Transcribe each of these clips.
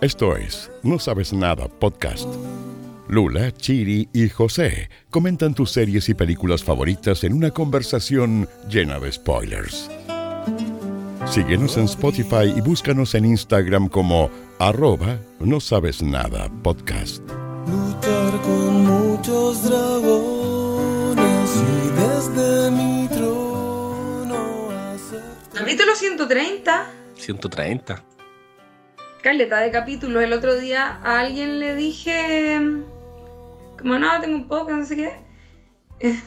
Esto es No Sabes Nada Podcast. Lula, Chiri y José comentan tus series y películas favoritas en una conversación llena de spoilers. Síguenos en Spotify y búscanos en Instagram como arroba no sabes nada podcast. Luchar con muchos dragones y desde mi trono hacer... Capítulo 130. 130. Caleta de capítulos. El otro día a alguien le dije. Como no, tengo un poco, no sé qué.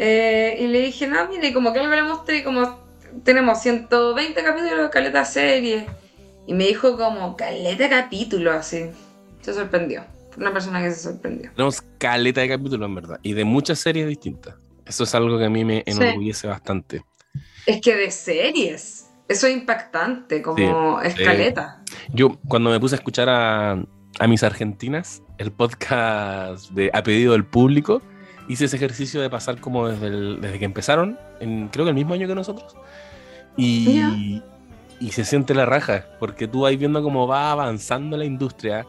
Eh, y le dije, no, mire, como que algo le mostré, como tenemos 120 capítulos de caleta serie. Y me dijo como, caleta capítulos, así. Se sorprendió. Fue una persona que se sorprendió. Tenemos caleta de capítulos, en verdad. Y de muchas series distintas. Eso es algo que a mí me enorgullece bastante. Es que de series. Eso es impactante, como Sí, escaleta. Yo, cuando me puse a escuchar a, a mis argentinas, el podcast de A Pedido del Público, hice ese ejercicio de pasar como desde, el- desde que empezaron, en, creo que el mismo año que nosotros. Y, y se siente la raja, porque tú vas viendo cómo va avanzando la industria,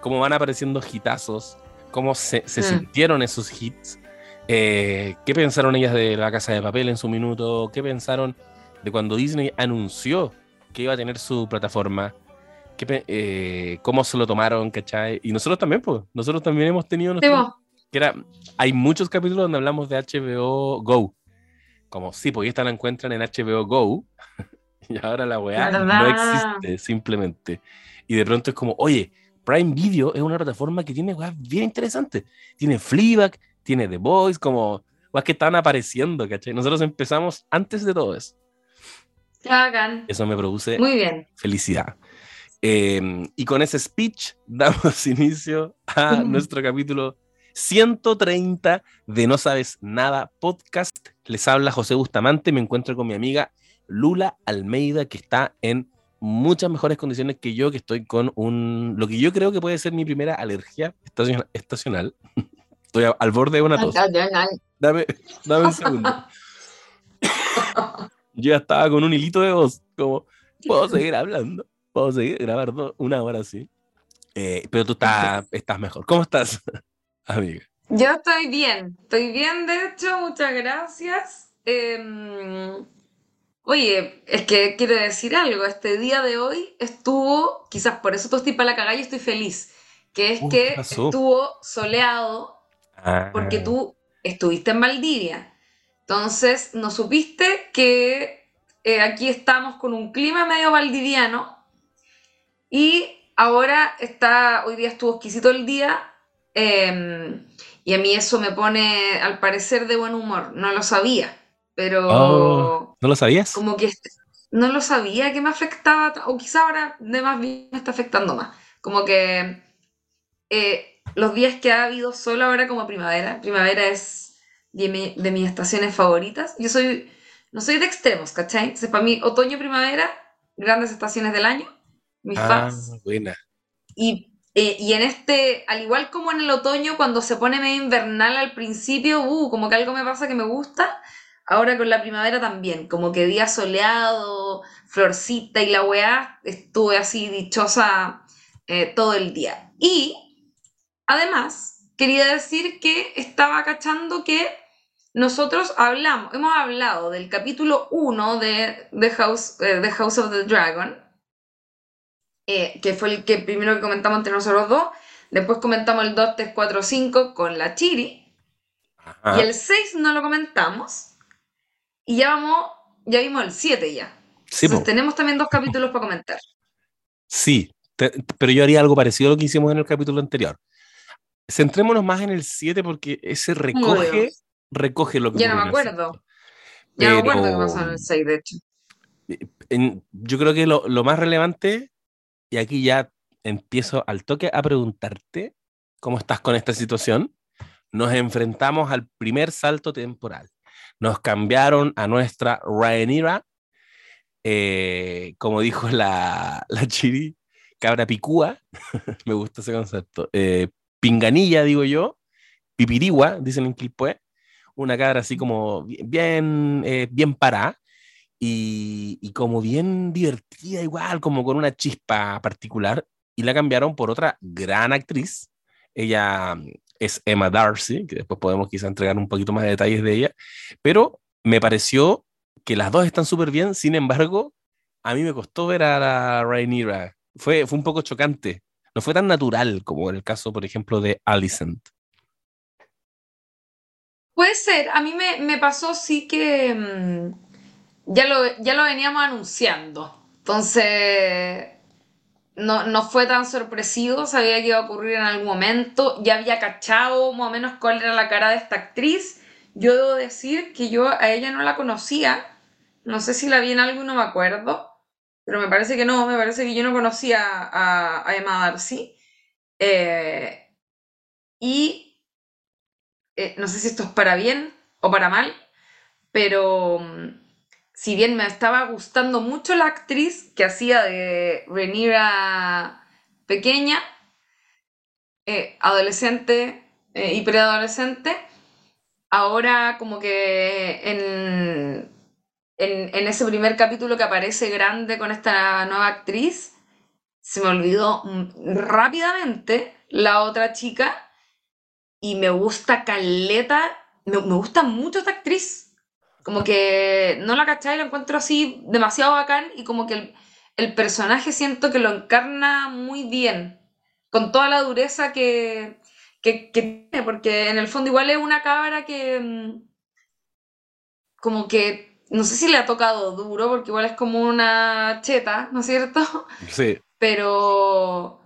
cómo van apareciendo hitazos, cómo se, se Mm. sintieron esos hits, eh, qué pensaron ellas de La Casa de Papel en su minuto, qué pensaron de cuando Disney anunció que iba a tener su plataforma, qué eh, cómo se lo tomaron, ¿cachai? Y nosotros también, pues, nosotros también hemos tenido nuestro- que era, hay muchos capítulos donde hablamos de HBO Go. Como, sí, pues esta la encuentran en HBO Go. y ahora la weá no ¿Verdad? existe, simplemente. Y de pronto es como, oye, Prime Video es una plataforma que tiene weas bien interesantes. Tiene Fleabag, tiene The Boys, como weas que están apareciendo, ¿cachai? Nosotros empezamos antes de todo eso. Eso me produce Muy bien. felicidad. Eh, y con ese speech damos inicio a nuestro capítulo 130 de No Sabes Nada podcast. Les habla José Bustamante, me encuentro con mi amiga Lula Almeida, que está en muchas mejores condiciones que yo, que estoy con un, lo que yo creo que puede ser mi primera alergia estacion- estacional. Estoy a- al borde de una tos. Dame, dame un segundo. Yo ya estaba con un hilito de voz, como, puedo seguir hablando, puedo seguir grabando una hora así. Eh, pero tú estás, estás mejor. ¿Cómo estás, amiga? Yo estoy bien, estoy bien, de hecho, muchas gracias. Em, oye, es que quiero decir algo, este día de hoy estuvo, quizás por eso tú estoy para la cagada y estoy feliz, que es que estuvo soleado porque Ah, tú estuviste en Valdivia. Entonces, no supiste que eh, aquí estamos con un clima medio valdiviano y ahora está, hoy día estuvo exquisito el día eh, y a mí eso me pone al parecer de buen humor. No lo sabía, pero Oh, ¿No lo sabías? como que no lo sabía que me afectaba, ta- o quizá ahora de más bien me está afectando más. Como que eh, los días que ha habido solo ahora como primavera, primavera es de, mi- de mis estaciones favoritas. Yo soy, no soy de extremos, ¿cachai? Entonces para mí otoño primavera, grandes estaciones del año, mis Ah, fans. buena. Y, eh, y en este, al igual como en el otoño, cuando se pone medio invernal al principio, uh, como que algo me pasa que me gusta. Ahora con la primavera también, como que día soleado, florcita y la weá, estuve así dichosa eh, todo el día. Y además, quería decir que estaba cachando que nosotros hablamos, hemos hablado del capítulo 1 de The House, eh, The House of the Dragon, eh, que fue el que primero que comentamos entre nosotros dos. Después comentamos el 2, 3, 4, 5 con la Chiri. Ajá. Y el 6 no lo comentamos. Y ya vamos, ya vimos el 7 ya. Sí, Entonces tenemos también dos capítulos para comentar. Sí, te- pero yo haría algo parecido a lo que hicimos en el capítulo anterior. Centrémonos más en el 7 porque ese recoge, recoge lo que Ya no me acuerdo. Ya no me Pero- acuerdo qué pasó en el 6, de hecho. en- yo creo que lo, lo más relevante, y aquí ya empiezo al toque a preguntarte cómo estás con esta situación, nos enfrentamos al primer salto temporal. Nos cambiaron a nuestra Rhaenyra, eh, como dijo la, la Chiri, cabra picúa, me gusta ese concepto, eh, pinganilla, digo yo, pipirigua, dicen en Quilpué, una cabra así como bien, eh, bien y, como bien divertida igual, como con una chispa particular, y la cambiaron por otra gran actriz. Ella mm, es Emma Darcy, que después podemos quizá entregar un poquito más de detalles de ella, pero me pareció que las dos están súper bien, sin embargo, a mí me costó ver a la. Fue, fue un poco chocante. No fue tan natural como en el caso, por ejemplo, de Alicent. Puede ser, a mí me, me pasó sí que mm, ya, lo, ya lo veníamos anunciando. Entonces, no, no fue tan sorpresivo, sabía que iba a ocurrir en algún momento, ya había cachado más o menos cuál era la cara de esta actriz. Yo debo decir que yo a ella no la conocía, no sé si la vi en algo no me acuerdo, pero me parece que no, me parece que yo no conocía a, a Emma Darcy. Eh, y eh, no sé si esto es para bien o para mal, pero mm, si bien me estaba gustando mucho la actriz que hacía de Rhaenyra pequeña, eh, adolescente eh, y preadolescente, ahora como que en, en, ese primer capítulo que aparece grande con esta nueva actriz, se me olvidó rápidamente la otra chica y me gusta Caleta, me, me gusta mucho esta actriz. Como que no la cachai, la encuentro así demasiado bacán y como que el, el, personaje siento que lo encarna muy bien, con toda la dureza que, que, que, tiene, porque en el fondo igual es una cabra que mm, como que no sé si le ha tocado duro, porque igual es como una cheta, ¿no es cierto? Sí. Pero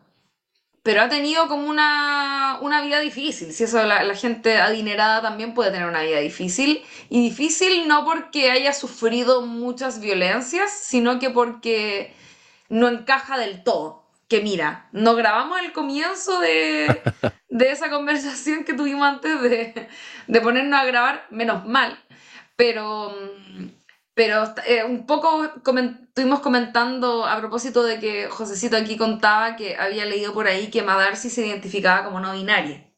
pero ha tenido como una, una vida difícil. Si eso, la, la, gente adinerada también puede tener una vida difícil. Y difícil no porque haya sufrido muchas violencias, sino que porque no encaja del todo. Que mira, no grabamos el comienzo de, de esa conversación que tuvimos antes de, de ponernos a grabar, menos mal. Pero pero eh, un poco estuvimos comentando a propósito de que Josecito aquí contaba que había leído por ahí que Madarsi se identificaba como no binaria.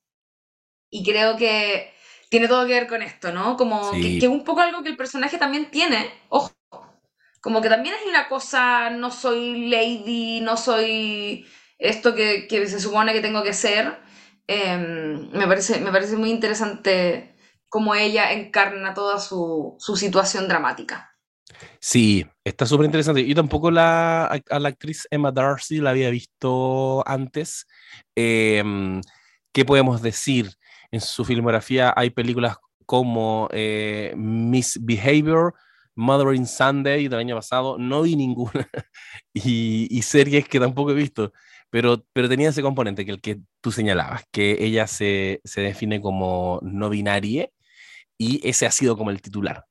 Y creo que tiene todo que ver con esto, ¿no? Como que, que un poco algo que el personaje también tiene, ojo, como que también hay una cosa, no soy lady, no soy esto que, que se supone que tengo que ser. Eh, me, parece, me parece muy interesante cómo ella encarna toda su, su situación dramática. Sí, está súper interesante. Yo tampoco la, a, la actriz Emma Darcy la había visto antes. Eh, ¿Qué podemos decir? En su filmografía hay películas como eh, Misbehavior, Mothering Sunday del año pasado, no vi ninguna, y, y, series que tampoco he visto, pero, pero tenía ese componente que el que tú señalabas, que ella se, se define como no binaria y ese ha sido como el titular.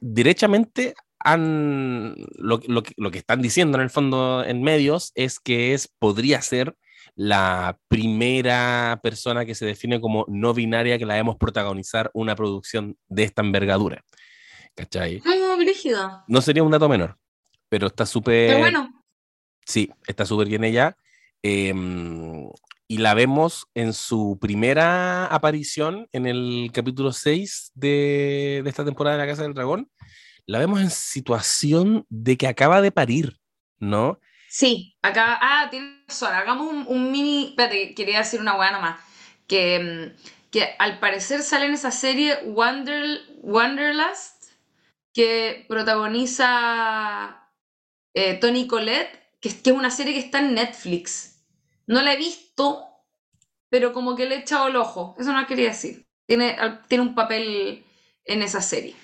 Derechamente han, lo, lo, lo, que están diciendo en el fondo en medios es que es, podría ser la primera persona que se define como no binaria que la vemos protagonizar una producción de esta envergadura. ¿Cachai? No, no sería un dato menor, pero está súper... bueno. Sí, está súper bien ella. Eh, y la vemos en su primera aparición en el capítulo 6 de, esta temporada de La Casa del Dragón. La vemos en situación de que acaba de parir, ¿no? Sí, acá, ah, tienes razón, hagamos un, mini, espérate, quería decir una hueá nomás, que, que al parecer sale en esa serie Wonder, Wanderlust, que protagoniza eh, Tony Collette, que, que es una serie que está en Netflix. No la he visto, pero como que le he echado el ojo. Eso no quería decir. Tiene, tiene un papel en esa serie.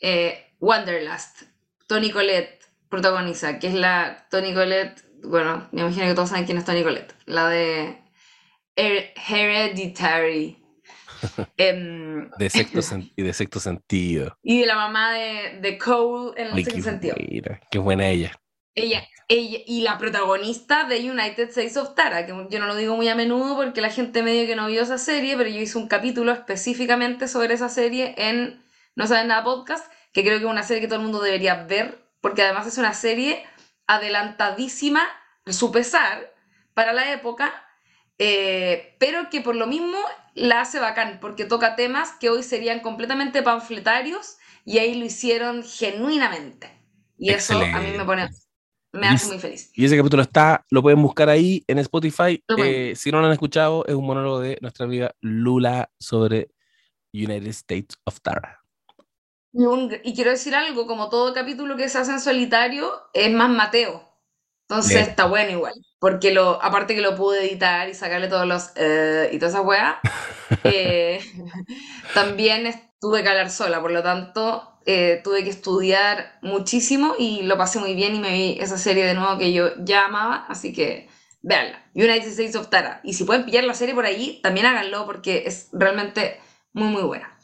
Eh, Wanderlust. Tony Colette protagoniza, que es la Tony Colette. Bueno, me imagino que todos saben quién es Tony Colette. La de Hereditary. eh, de sexto y de sexto sentido. Y de la mamá de, de Cole en el sexto sentido. Mira, qué buena ella. Ella, ella, y la protagonista de United States of Tara, que yo no lo digo muy a menudo porque la gente medio que no vio esa serie, pero yo hice un capítulo específicamente sobre esa serie en No Saben Nada Podcast, que creo que es una serie que todo el mundo debería ver, porque además es una serie adelantadísima, su pesar, para la época, eh, pero que por lo mismo la hace bacán, porque toca temas que hoy serían completamente panfletarios y ahí lo hicieron genuinamente. Y Excelente. eso a mí me pone me hace muy feliz. Y ese capítulo está, lo pueden buscar ahí en Spotify. Eh, si no lo han escuchado, es un monólogo de nuestra amiga Lula sobre United States of Tara. Y, un- y quiero decir algo, como todo capítulo que se hace en solitario, es más Mateo. Entonces Bien. está bueno igual. Porque lo, aparte que lo pude editar y sacarle todos los eh, y todas esas weas, eh, también estuve que hablar sola, por lo tanto eh, tuve que estudiar muchísimo y lo pasé muy bien y me vi esa serie de nuevo que yo ya amaba, así que véanla. United States of Tara. Y si pueden pillar la serie por allí, también háganlo porque es realmente muy muy buena.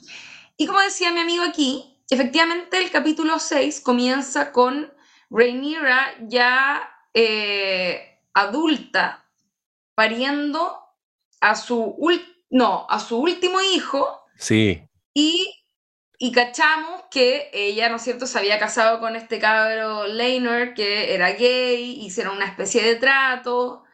Y como decía mi amigo aquí, efectivamente el capítulo 6 comienza con Rhaenyra ya eh, adulta pariendo a su, no, a su último hijo Sí, y, y cachamos que ella, ¿no es cierto?, se había casado con este cabro Lainer que era gay, hicieron una especie de trato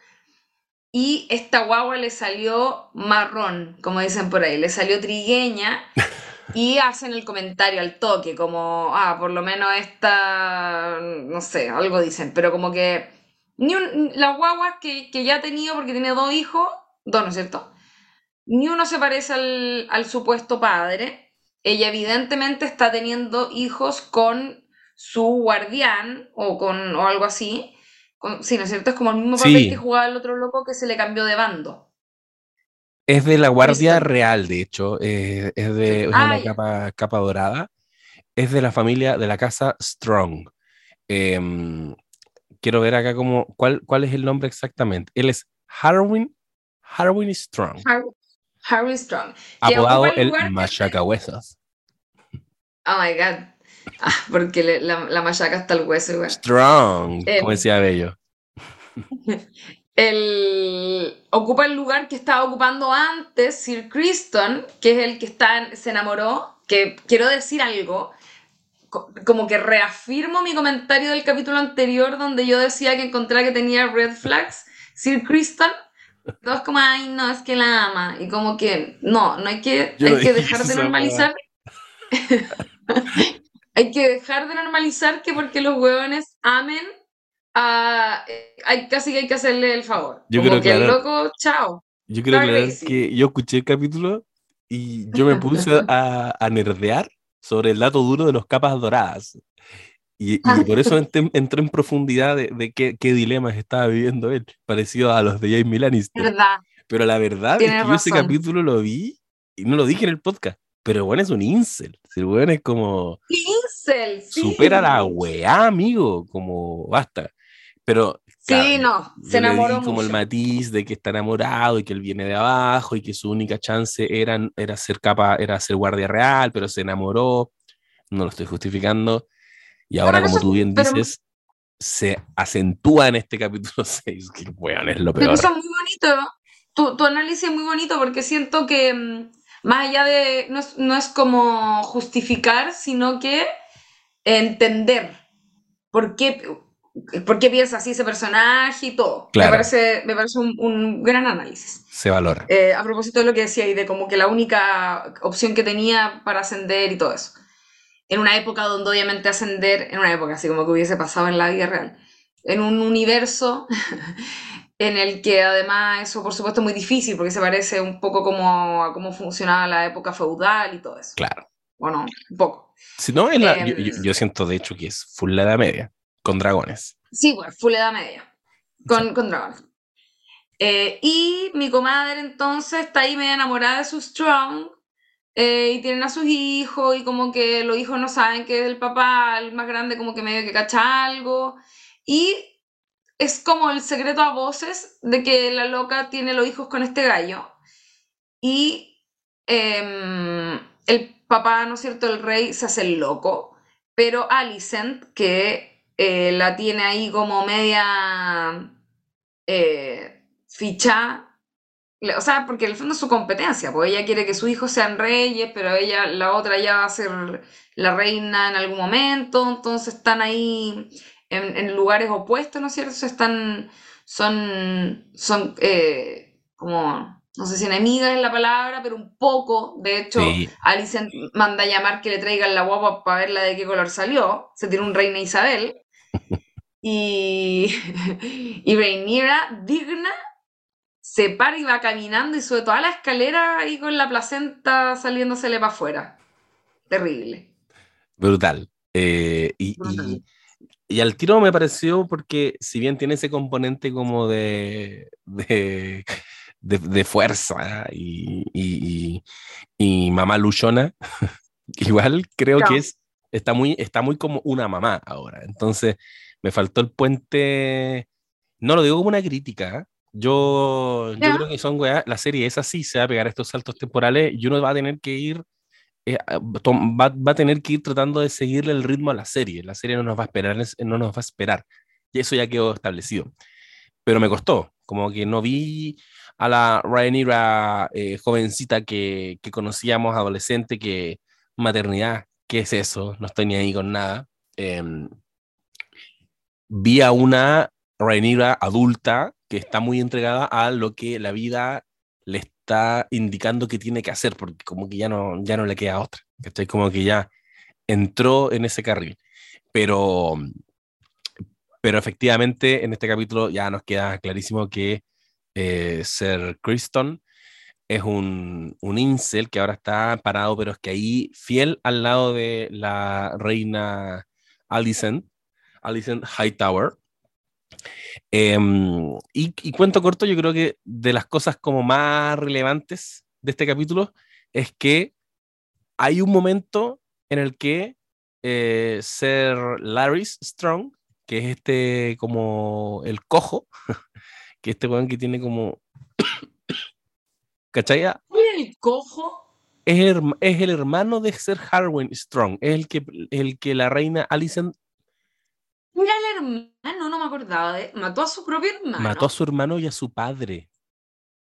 y esta guagua le salió marrón, como dicen por ahí, le salió trigueña y hacen el comentario al toque, como, ah, por lo menos esta, no sé, algo dicen, pero como que ni un, las guaguas que, que ya ha tenido, porque tiene dos hijos, dos, ¿no es cierto? Ni uno se parece al, al supuesto padre. Ella evidentemente está teniendo hijos con su guardián o con o algo así. Con- sí, ¿no es cierto? Es como el mismo papel Sí. que jugaba el otro loco que se le cambió de bando. es de la Guardia Listo. Real, de hecho. eh, es de es una ya. capa, capa dorada. Es de la familia de la casa Strong. Em, quiero ver acá como, ¿cuál, cuál es el nombre exactamente. Él es Harwin, Harwin Strong, Har- Harry Strong. apodado el el Machacahuesos. Oh my god. Ah, porque le- la, la machaca hasta el hueso igual. Strong, Em, como decía Bello. el, ocupa el lugar que estaba ocupando antes Sir Criston, que es el que está, se enamoró, que quiero decir algo, co- como que reafirmo mi comentario del capítulo anterior donde yo decía que encontraba que tenía red flags, Sir Criston, todos como, ay, no, es que la ama, y como que, no, no hay que, Yo hay que dejar de normalizar, hay que dejar de normalizar que porque los hueones amen eh, hay casi que hay que hacerle el favor. Yo Como que el aclarar- loco, chao. Yo quiero aclarar crazy. que yo escuché el capítulo y yo me puse a, a nerdear sobre el dato duro de los capas doradas. Y, y por eso entré, entré en profundidad de, de qué, qué dilemas estaba viviendo él, parecido a los de Jamie Lannister. ¿Verdad? Pero la verdad es que Tienes yo ese razón. capítulo lo vi y no lo dije en el podcast. Pero bueno, es un incel. El weón es como Pincel, sí. supera la weá, amigo. Como basta. Pero Sí, no, se enamoró como el mucho. matiz de que está enamorado y que él viene de abajo y que su única chance era, era ser capa, era ser guardia real, pero se enamoró. No lo estoy justificando. Y ahora, pero como eso- tú bien pero- dices, se acentúa en este capítulo 6, que weón es lo Pero peor. eso es muy bonito. Tu, tu análisis es muy bonito porque siento que mm, más allá de. No es, no es como justificar, sino que entender por qué, por qué piensa así ese personaje y todo. Claro. Me parece, me parece un, un gran análisis. Se valora. Eh, a propósito de lo que decía y de como que la única opción que tenía para ascender y todo eso. En una época donde obviamente ascender, en una época así como que hubiese pasado en la vida real, en un universo en el que además eso por supuesto es muy difícil porque se parece un poco como a cómo funcionaba la época feudal y todo eso. Claro. ¿O no? Un poco. Si no, es la- yo, Em. yo- yo siento de hecho que es full edad media, con dragones. Sí, pues, full edad media. Con, con dragones. Eh, y mi comadre entonces está ahí media enamorada de su Strong. Eh, y tienen a sus hijos. Y como que los hijos no saben que es el papá, el más grande, como que medio que cacha algo. Y es como el secreto a voces de que la loca tiene los hijos con este gallo. Y em, el papá, ¿no es cierto? El rey se hace el loco. Pero Alicent, que eh, la tiene ahí como media eh, ficha, o sea, porque en el fondo es su competencia, pues ella quiere que sus hijos sean reyes, pero ella, la otra ya va a ser la reina en algún momento, entonces están ahí en, en lugares opuestos, ¿no es cierto? Están, son, son eh, como, no sé si enemigas es la palabra, pero un poco, de hecho, Sí. Alicent manda a llamar que le traigan la guapa para verla de qué color salió. Se tiene un reina Isabel. Y, y Rhaenyra, digna, se para y va caminando y sube toda la escalera ahí con la placenta saliéndosele para afuera. Terrible. Brutal. Eh, y, Brutal. y- y al tiro me pareció porque si bien tiene ese componente como de, de, de- de fuerza y, y- y- y mamá luchona, igual creo que es, está, muy, está muy como una mamá ahora. Entonces me faltó el puente, no lo digo como una crítica, yo, yo creo que son weas, la serie es así, se va a pegar estos saltos temporales y uno va a tener que ir eh, va, va a tener que ir tratando de seguirle el ritmo a la serie. La serie no nos va a esperar, es- no nos va a esperar. Y eso ya quedó establecido. Pero me costó, como que no vi a la Rhaenyra eh, jovencita que, que conocíamos, adolescente, que maternidad, ¿qué es eso? No estoy ni ahí con nada. Em, vi a una Rhaenyra adulta está muy entregada a lo que la vida le está indicando que tiene que hacer, porque como que ya no, ya no le queda otra, ¿cachai? Como que ya entró en ese carril. Pero, pero efectivamente en este capítulo ya nos queda clarísimo que eh, Criston es un, un incel que ahora está parado, pero es que ahí fiel al lado de la reina Alicent, Alicent Hightower. Em, y, y cuento corto, yo creo que de las cosas como más relevantes de este capítulo es que hay un momento en el que eh, Ser Larry Strong, que es este como el cojo, que este weón que tiene como... ¿Cachai? Ah, ¿Cuál es el cojo? Es el, es el hermano de Ser Harwin Strong, es el que, el que la reina Alicent Mira el hermano, no me acordaba de. Mató a su propio hermano. mató a su hermano y a su padre.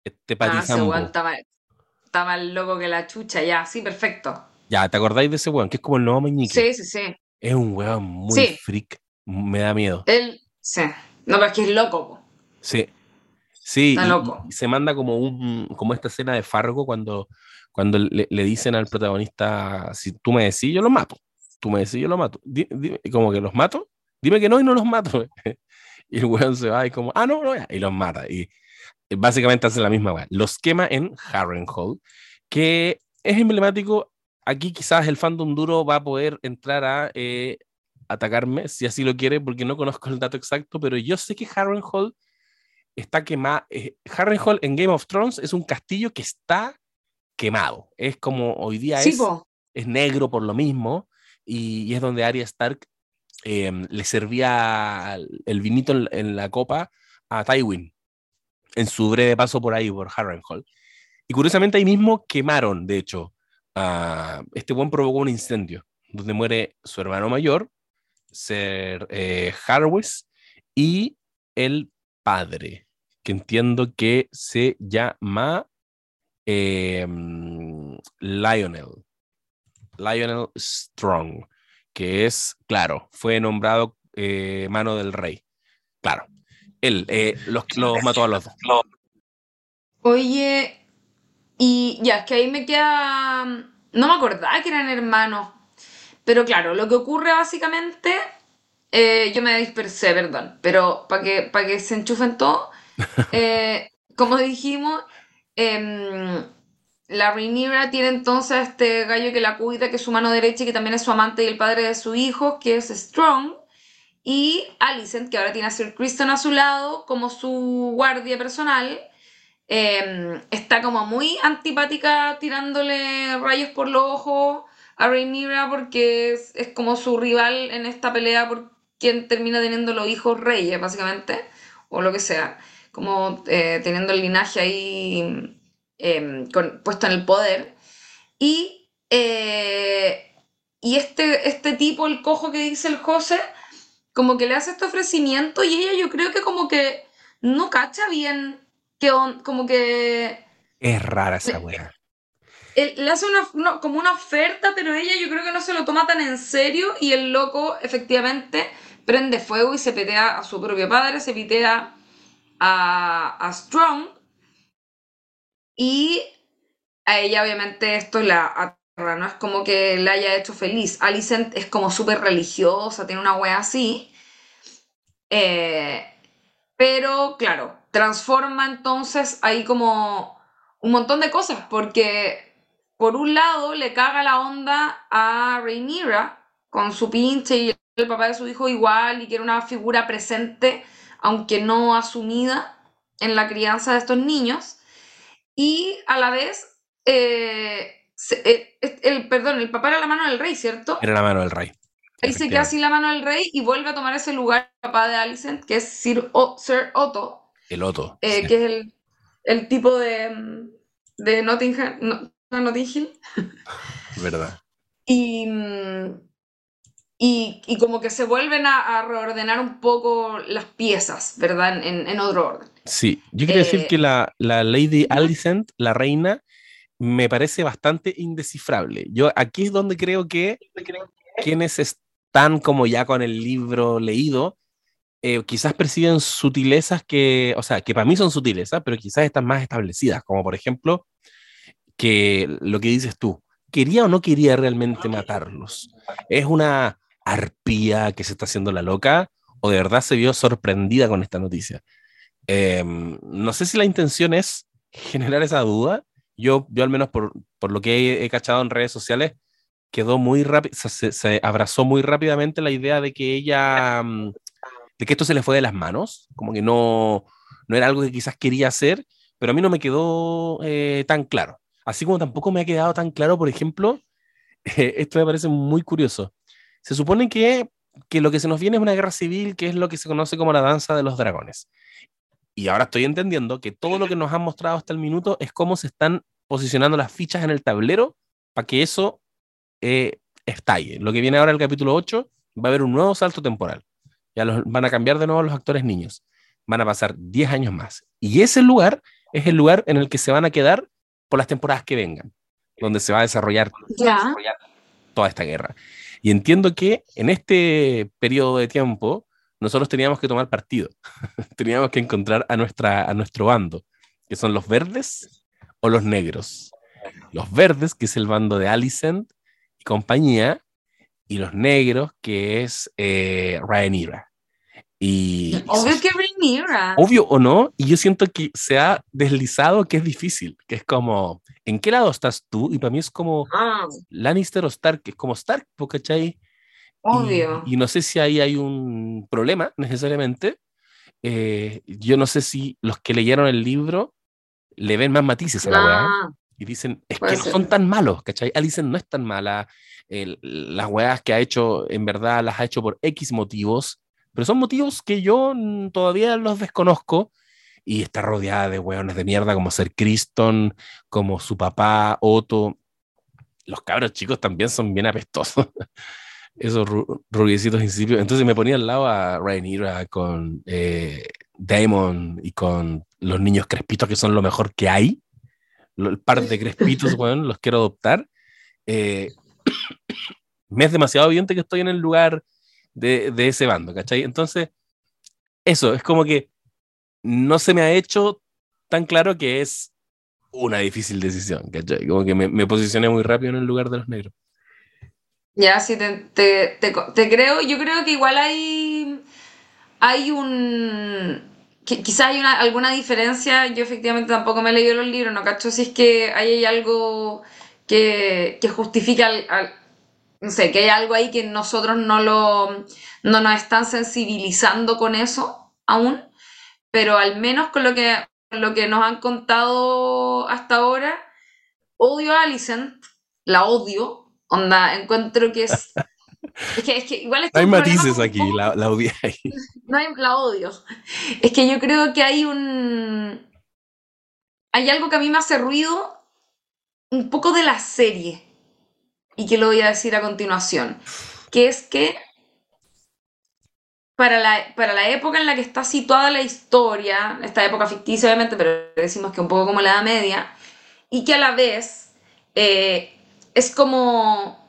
Este Ah, patizambo. está mal, está más loco que la chucha, ya, sí, perfecto. Ya, ¿te acordáis de ese weón? Que es como el nuevo meñique. Sí, sí, sí. Es un weón muy Sí. freak. Me da miedo. Él, sí. No, pero es que es loco, po. Sí. Sí, Está y- loco. y se manda como un como esta escena de Fargo cuando, cuando le, le dicen al protagonista, si tú me decís, yo los mato. Tú me decís, yo los mato. Di- dime- como que los mato. Dime que no y no los mato. y el weón se va y como, ah, no, no, ya", y los mata. Y básicamente hace la misma weá. Los quema en Harrenhal, que es emblemático. Aquí quizás el fandom duro va a poder entrar a eh, atacarme, si así lo quiere, porque no conozco el dato exacto, pero yo sé que Harrenhal está quemado. Eh, Harrenhal en Game of Thrones es un castillo que está quemado. Es como hoy día Sí, es, po. es negro por lo mismo, y, y es donde Arya Stark eh, le servía el vinito en, la copa a Tywin en su breve paso por ahí, por Harrenhal. Y curiosamente ahí mismo quemaron, de hecho, a- este buen provocó un incendio, donde muere su hermano mayor, Ser eh, y el padre, que entiendo que se llama eh, Lionel. Lionel Strong, que es, claro, fue nombrado eh, mano del rey. Claro, él eh, los, los mató a los dos. Oye, y ya, es que ahí me queda. No me acordaba que eran hermanos. Pero claro, lo que ocurre básicamente. eh, yo me dispersé, perdón. Pero para que, para que se enchufen todo. eh, como dijimos, em, la Rhaenyra tiene entonces a este gallo que la cuida, que es su mano derecha y que también es su amante y el padre de su hijo, que es Strong. Y Alicent, que ahora tiene a Sir Criston a su lado como su guardia personal. Eh, está como muy antipática tirándole rayos por los ojos a Rhaenyra porque es, es como su rival en esta pelea por quien termina teniendo los hijos reyes, básicamente, o lo que sea, como eh, teniendo el linaje ahí eh, con- puesto en el poder. Y, eh, y este, este tipo, el cojo que dice el José, como que le hace este ofrecimiento y ella yo creo que como que no cacha bien que on- como que Es rara esa wea. él le hace una, una- como una oferta, pero ella yo creo que no se lo toma tan en serio y el loco efectivamente prende fuego y se petea a su propio padre, se pitea a, a Strong y a ella obviamente esto la aterra, no es como que la haya hecho feliz. Alicent es como súper religiosa, tiene una wea así. Eh, pero claro, transforma entonces ahí como un montón de cosas, porque por un lado le caga la onda a Rhaenyra con su pinche y el papá de su hijo igual y que era una figura presente, aunque no asumida en la crianza de estos niños. Y a la vez, eh, se- eh, el, perdón, el papá era la mano del rey, ¿cierto? Era la mano del rey. Ahí se queda así la mano del rey y vuelve a tomar ese lugar el papá de Alicent, que es Sir, O- Sir Otto, El Otto. eh, sí. que es el, el tipo de, de Nottingham, no, no, Notting Hill. Verdad. Y, y, y como que se vuelven a, a reordenar un poco las piezas, ¿verdad? En, en otro orden. Sí, yo decir Eh, que la, la Lady Alicent, la reina, me parece bastante indescifrable. Yo aquí es donde creo que quienes están como ya con el libro leído, eh, quizás perciben sutilezas que, o sea, que para mí son sutilezas, pero quizás están más establecidas, como por ejemplo, que lo que dices tú, ¿quería o no quería realmente matarlos? ¿Es una arpía que se está haciendo la loca o de verdad se vio sorprendida con esta noticia? Eh, no sé si la intención es generar esa duda. Yo, yo al menos por, por lo que he, he cachado en redes sociales, quedó muy rápido, se, abrazó muy rápidamente la idea de que ella, mm, de que esto se le fue de las manos, como que no, no era algo que quizás quería hacer, pero a mí no me quedó eh, tan claro. Así como tampoco me ha quedado tan claro, por ejemplo, esto me parece muy curioso. Se supone que, que lo que se nos viene es una guerra civil, que es lo que se conoce como la danza de los dragones. Y ahora estoy entendiendo que todo lo que nos han mostrado hasta el minuto es cómo se están posicionando las fichas en el tablero para que eso eh, estalle. Lo que viene ahora el capítulo 8 va a haber un nuevo salto temporal. Ya los, van a cambiar de nuevo los actores niños. Van a pasar 10 años más. Y ese lugar es el lugar en el que se van a quedar por las temporadas que vengan, donde se va a desarrollar toda esta guerra. Y entiendo que en este periodo de tiempo nosotros teníamos que tomar partido. teníamos que encontrar a, nuestra, a nuestro bando, que son los verdes o los negros. Los verdes, que es el bando de Alicent y compañía, y los negros, que es eh, Rhaenyra. Y, Obvio que Rhaenyra. obvio o no, y yo siento que se ha deslizado que es difícil, que es como, ¿en qué lado estás tú? Y para mí es como Ah, Lannister o Stark, que es como Stark, ¿cachai? Y- obvio. Y, no sé si ahí hay un problema necesariamente. Eh, yo no sé si los que leyeron el libro le ven más matices a la weá Ah, y dicen, es Puede que no ser. son tan malos, ¿cachai? Alicent no es tan mala. el- las weas que ha hecho, en verdad, las ha hecho por X motivos, pero son motivos que yo mm, todavía los desconozco. Y está rodeada de weones de mierda como Ser Criston, como su papá, Otto. Los cabros chicos también son bien apestosos. Esos ru rubiecitos incipios. Entonces me ponía al lado a Rhaenyra con eh, Daemon y con los niños crespitos que son lo mejor que hay. El par de crespitos, weón, los quiero adoptar. Eh, me es demasiado evidente que estoy en el lugar de, de ese bando, ¿cachai? Entonces, eso, es como que no se me ha hecho tan claro que es una difícil decisión, ¿cachai? Como que me, me posicioné muy rápido en el lugar de los negros. Ya, sí, te, te, te, creo. Yo creo que igual hay, hay un... qui- Quizás hay una, alguna diferencia. Yo efectivamente tampoco me he leído los libros, no cacho si es que hay algo que, que justifica al- no sé, que hay algo ahí que nosotros no lo no nos están sensibilizando con eso aún, pero al menos con lo que, lo que nos han contado hasta ahora, odio a Alicent, la odio, onda, encuentro que es... Es que, es que igual Hay es un problema matices aquí, poco- la, la ahí. no hay, la odio. Es que yo creo que hay un. Hay algo que a mí me hace ruido un poco de la serie. Y que lo voy a decir a continuación. Que es que para la, para la época en la que está situada la historia, esta época ficticia obviamente, pero decimos que un poco como la Edad Media, y que a la vez eh, es como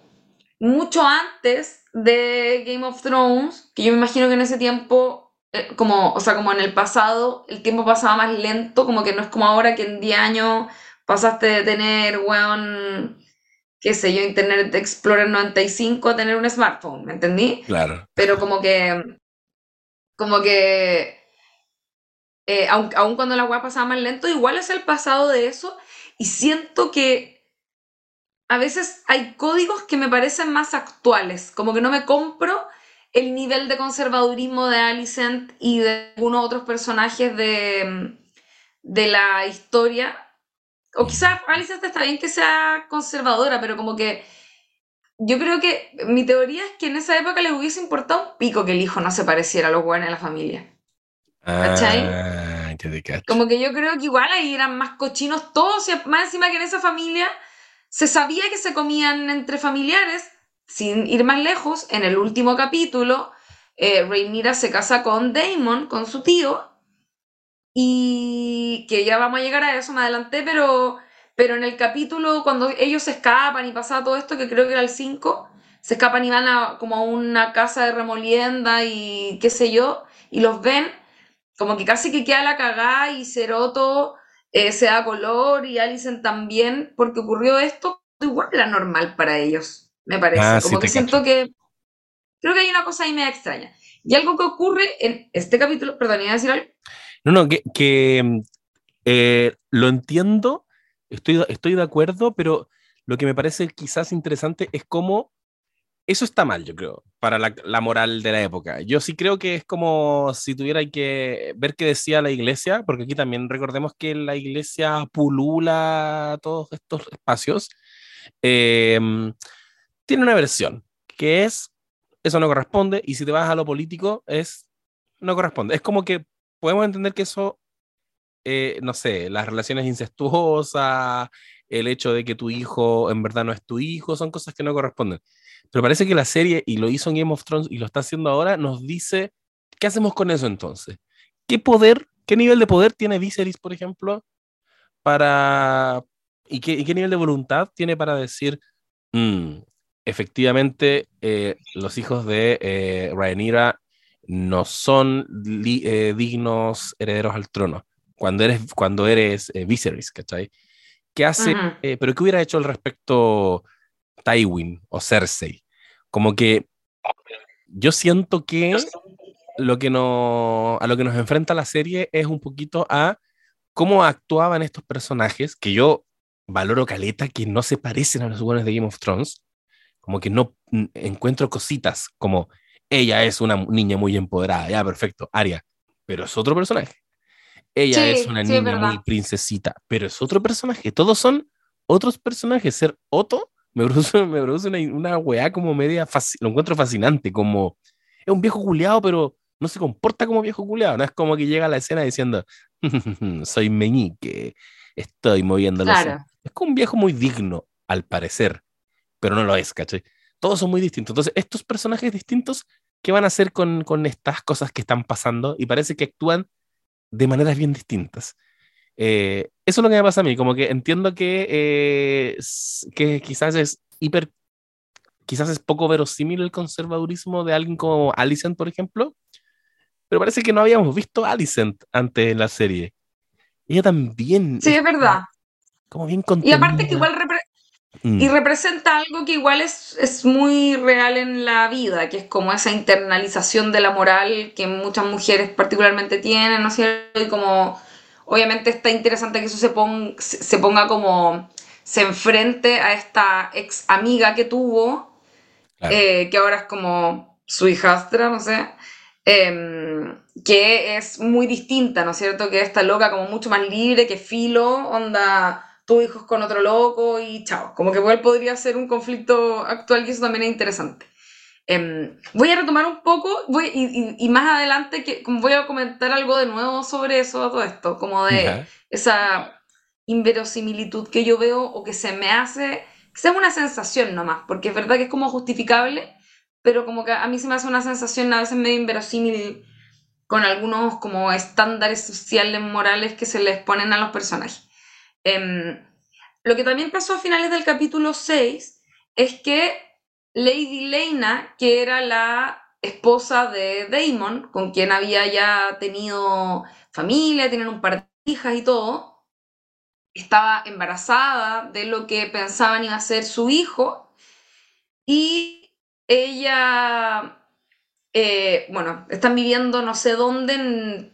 mucho antes de Game of Thrones, que yo me imagino que en ese tiempo, eh, como, o sea, como en el pasado, el tiempo pasaba más lento, como que no es como ahora que en 10 años pasaste de tener, weón, qué sé yo, Internet Explorer 95 a tener un smartphone, ¿me entendí? Claro. Pero como que, Como que, eh, aun, aun cuando la weá pasaba más lento, igual es el pasado de eso. Y siento que a veces hay códigos que me parecen más actuales. Como que no me compro el nivel de conservadurismo de Alicent y de algunos otros personajes de, de la historia. O quizás Alicent está bien que sea conservadora, pero como que yo creo que mi teoría es que en esa época les hubiese importado un pico que el hijo no se pareciera a los buenos de la familia. ¿Cachai? Ah. Como que yo creo que igual ahí eran más cochinos todos, más encima que en esa familia se sabía que se comían entre familiares, sin ir más lejos, en el último capítulo, eh, Rhaenyra se casa con Damon, con su tío, y que ya vamos a llegar a eso más adelante, pero, pero en el capítulo, cuando ellos se escapan y pasa todo esto, que creo que era el 5, se escapan y van a como a una casa de remolienda y qué sé yo, y los ven, como que casi que queda la cagada y Ceroto eh, se da color y Alicent también, porque ocurrió esto, igual era normal para ellos, me parece. Ah, como que siento que creo que hay una cosa ahí media extraña. Y algo que ocurre en este capítulo, perdón, iba a decir algo. No, no, que, que, eh, lo entiendo, estoy, estoy de acuerdo, pero lo que me parece quizás interesante es cómo eso está mal, yo creo, para la, la moral de la época. Yo sí creo que es como si tuviera que ver qué decía la iglesia, porque aquí también recordemos que la iglesia pulula todos estos espacios. Eh, tiene una versión que es eso no corresponde, y si te vas a lo político, es no corresponde. Es como que podemos entender que eso, eh, no sé, las relaciones incestuosas, el hecho de que tu hijo en verdad no es tu hijo, son cosas que no corresponden. Pero parece que la serie, y lo hizo en Game of Thrones y lo está haciendo ahora, nos dice, ¿qué hacemos con eso entonces? ¿Qué poder, qué nivel de poder tiene Viserys, por ejemplo, para... ¿Y qué, y qué nivel de voluntad tiene para decir, "Mm, efectivamente, eh, los hijos de eh, Rhaenyra no son eh, dignos herederos al trono cuando eres, cuando eres eh, Viserys, ¿cachai? ¿Qué hace? Eh, pero ¿qué hubiera hecho al respecto Tywin o Cersei? Como que yo siento que lo que no, a lo que nos enfrenta la serie es un poquito a cómo actuaban estos personajes, que yo valoro caleta, que no se parecen a los buenos de Game of Thrones, como que no encuentro cositas, como ella es una niña muy empoderada, ya perfecto, Aria, pero es otro personaje. Ella Sí, es una sí, niña muy princesita, pero es otro personaje. Todos son otros personajes. Ser Otto me produce, me produce una, una weá como media, lo encuentro fascinante, como es un viejo culiado, pero no se comporta como viejo culiado, no es como que llega a la escena diciendo, soy meñique, estoy moviendo los Claro. es como un viejo muy digno, al parecer, pero no lo es, ¿cachai? Todos son muy distintos. Entonces, estos personajes distintos, ¿qué van a hacer con, con estas cosas que están pasando? Y parece que actúan de maneras bien distintas. Eh, eso es lo que me pasa a mí, como que entiendo que, eh, que quizás es hiper, quizás es poco verosímil el conservadurismo de alguien como Alicent, por ejemplo, pero parece que no habíamos visto a Alicent antes en la serie. Ella también Sí, es es verdad. como bien Y aparte que contenida. igual repre- Mm. y representa algo que igual es, es muy real en la vida, que es como esa internalización de la moral que muchas mujeres particularmente tienen, ¿no es cierto? Y como, obviamente está interesante que eso se, pon- se ponga como, se enfrente a esta ex amiga que tuvo, Claro. eh, que ahora es como su hijastra, no sé, em, que es muy distinta, ¿no es cierto? Que esta loca como mucho más libre, que filo, onda, tu hijo es con otro loco y chao. Como que igual podría ser un conflicto actual y eso también es interesante. Em, voy a retomar un poco voy, y, y- y más adelante que voy a comentar algo de nuevo sobre eso, todo esto, como de esa inverosimilitud que yo veo o que se me hace, que sea una sensación nomás, porque es verdad que es como justificable, pero como que a mí se me hace una sensación a veces medio inverosímil con algunos como estándares sociales, morales que se les ponen a los personajes. Em, lo que también pasó a finales del capítulo 6 es que Lady Lena, que era la esposa de Damon, con quien había ya tenido familia, tienen un par de hijas y todo, estaba embarazada de lo que pensaban iba a ser su hijo y ella eh, bueno, están viviendo no sé dónde, en,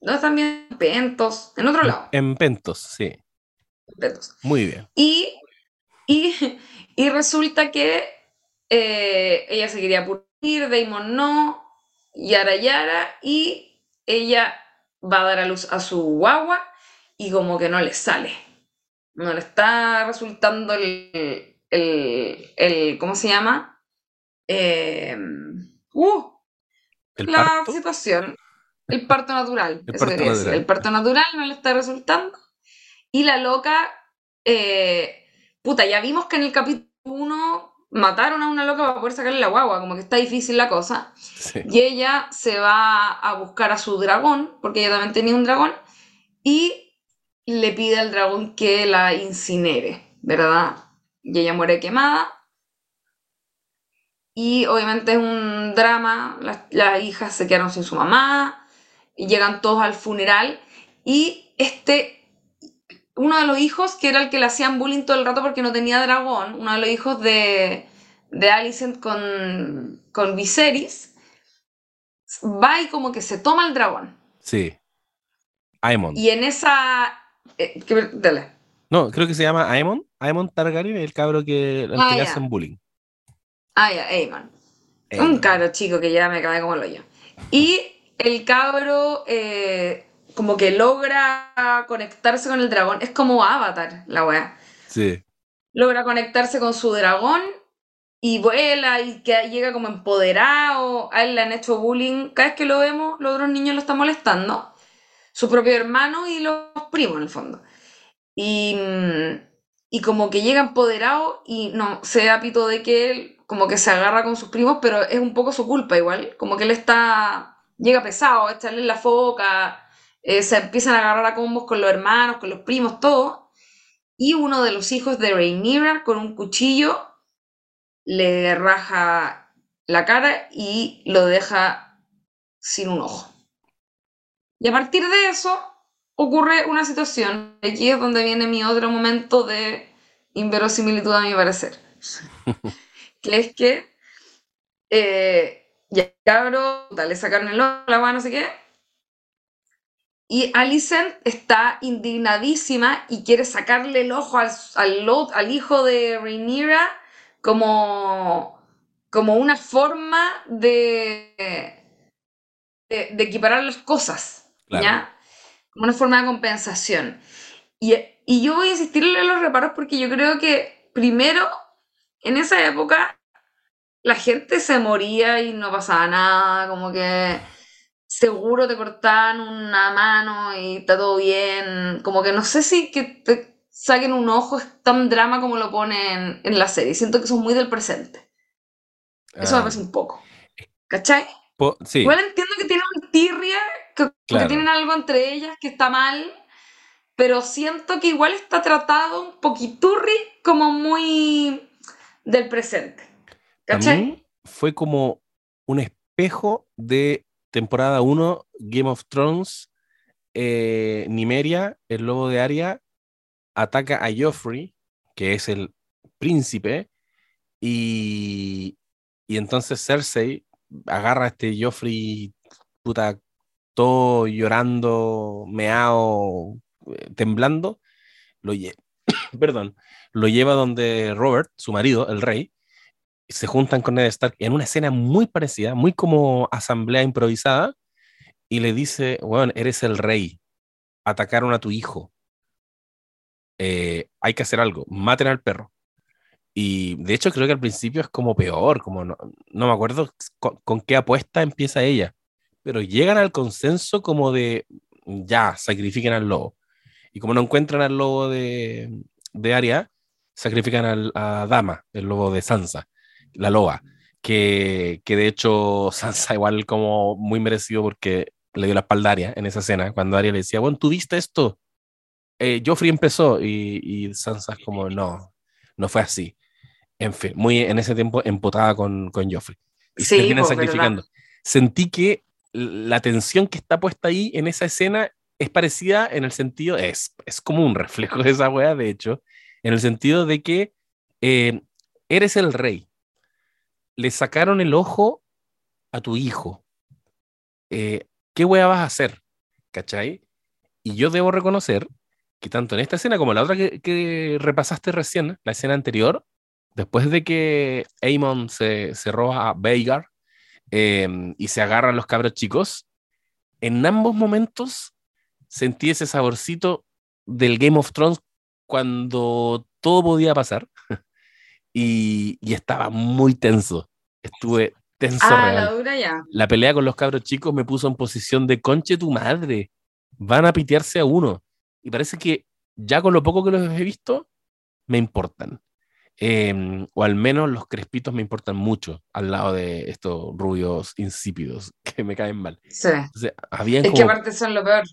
¿dónde están viviendo? En Pentos, en otro lado. En Pentos, sí. Muy bien. Y, y, y resulta que eh, ella se quería pulir, Damon no, Yara Yara, y ella va a dar a luz a su guagua y como que no le sale. No le está resultando el, el, el ¿cómo se llama? Eh, uh, El la parto. situación. El parto natural. El eso parto quería decir. natural. El parto natural no le está resultando. Y la loca, eh, puta, ya vimos que en el capítulo 1 mataron a una loca para poder sacarle la guagua, como que está difícil la cosa. Sí. Y ella se va a buscar a su dragón, porque ella también tenía un dragón, y le pide al dragón que la incinere, ¿verdad? Y ella muere quemada. Y obviamente es un drama, las, las hijas se quedaron sin su mamá, y llegan todos al funeral, y este, uno de los hijos, que era el que le hacían bullying todo el rato porque no tenía dragón, uno de los hijos de, de Alicent con, con Viserys, va y como que se toma el dragón. Sí. Aemon. Y en esa... eh, que- dale. No, creo que se llama Aemon. Aemon Targaryen, el cabro que, Ah, que le hacen bullying. Ah, ya, Aemon. Un cabro chico que ya me cae como el hoyo. Y el cabro eh, como que logra conectarse con el dragón. Es como Avatar, la wea. Sí. Logra conectarse con su dragón y vuela y que llega como empoderado. A él le han hecho bullying. Cada vez que lo vemos, los otros niños lo están molestando. Su propio hermano y los primos, en el fondo. Y, y como que llega empoderado y no se da pito de que él como que se agarra con sus primos, pero es un poco su culpa igual. Como que él está. llega pesado, echarle en la foca. Eh, se empiezan a agarrar a combos con los hermanos, con los primos, todo. Y uno de los hijos de Rhaenyra con un cuchillo le raja la cara y lo deja sin un ojo. Y a partir de eso ocurre una situación. Aquí es donde viene mi otro momento de inverosimilitud a mi parecer. que es que eh, ya cabro, puta, le sacaron el ojo, la no sé qué. Y Alicent está indignadísima y quiere sacarle el ojo al, al, al hijo de Rhaenyra como, como una forma de, de, de equiparar las cosas, Claro. ¿ya? Como una forma de compensación. Y, y yo voy a insistirle en los reparos porque yo creo que, primero, en esa época, la gente se moría y no pasaba nada, como que seguro te cortaban una mano y está todo bien. Como que no sé si que te saquen un ojo es tan drama como lo ponen en la serie. Siento que son muy del presente. Eso me Ah, parece un poco. ¿Cachai? po- sí, Igual entiendo que tienen un tirria, que, que tienen algo entre ellas que está mal, pero siento que igual está tratado un poquiturri como muy del presente. ¿Cachai? fue como un espejo de temporada 1, Game of Thrones, eh, Nimeria, el lobo de Aria, ataca a Joffrey, que es el príncipe, y, y entonces Cersei agarra a este Joffrey, puta, todo llorando, meao, eh, temblando, lo, lle- perdón, lo lleva donde Robert, su marido, el rey, se juntan con Ned Stark en una escena muy parecida, muy como asamblea improvisada, y le dice, bueno, eres el rey, atacaron a tu hijo, Eh, hay que hacer algo, maten al perro. Y de hecho creo que al principio es como peor, como no, no me acuerdo con, con qué apuesta empieza ella, pero llegan al consenso como de, ya, sacrifiquen al lobo. Y como no encuentran al lobo de, de Arya, sacrifican al, a Dama, el lobo de Sansa, la loba, que, que de hecho Sansa igual como muy merecido porque le dio la espalda a Arya en esa escena, cuando Arya le decía, bueno, ¿tú viste esto? Eh, Joffrey empezó y, y Sansa es como, no, no fue así. En fin, muy en ese tiempo empotada con, con Joffrey. Y se Sí, terminan po, ¿verdad? sacrificando. Sentí que la tensión que está puesta ahí en esa escena es parecida en el sentido, es, es como un reflejo de esa wea, de hecho, en el sentido de que eh, eres el rey. Le sacaron el ojo a tu hijo, eh, ¿qué wea vas a hacer? ¿Cachai? Y yo debo reconocer que tanto en esta escena como en la otra que, repasaste recién, la escena anterior, después de que Amon se, se roba a Veigar eh, y se agarran los cabros chicos, en ambos momentos sentí ese saborcito del Game of Thrones cuando todo podía pasar y, y estaba muy tenso. Estuve tenso Ah, real. la dura ya. La pelea con los cabros chicos me puso en posición de conche tu madre. Van a pitearse a uno. Y parece que ya con lo poco que los he visto, me importan. Eh, o al menos los crespitos me importan mucho al lado de estos rubios insípidos que me caen mal. Sí. Entonces, habían Es que aparte son lo peor.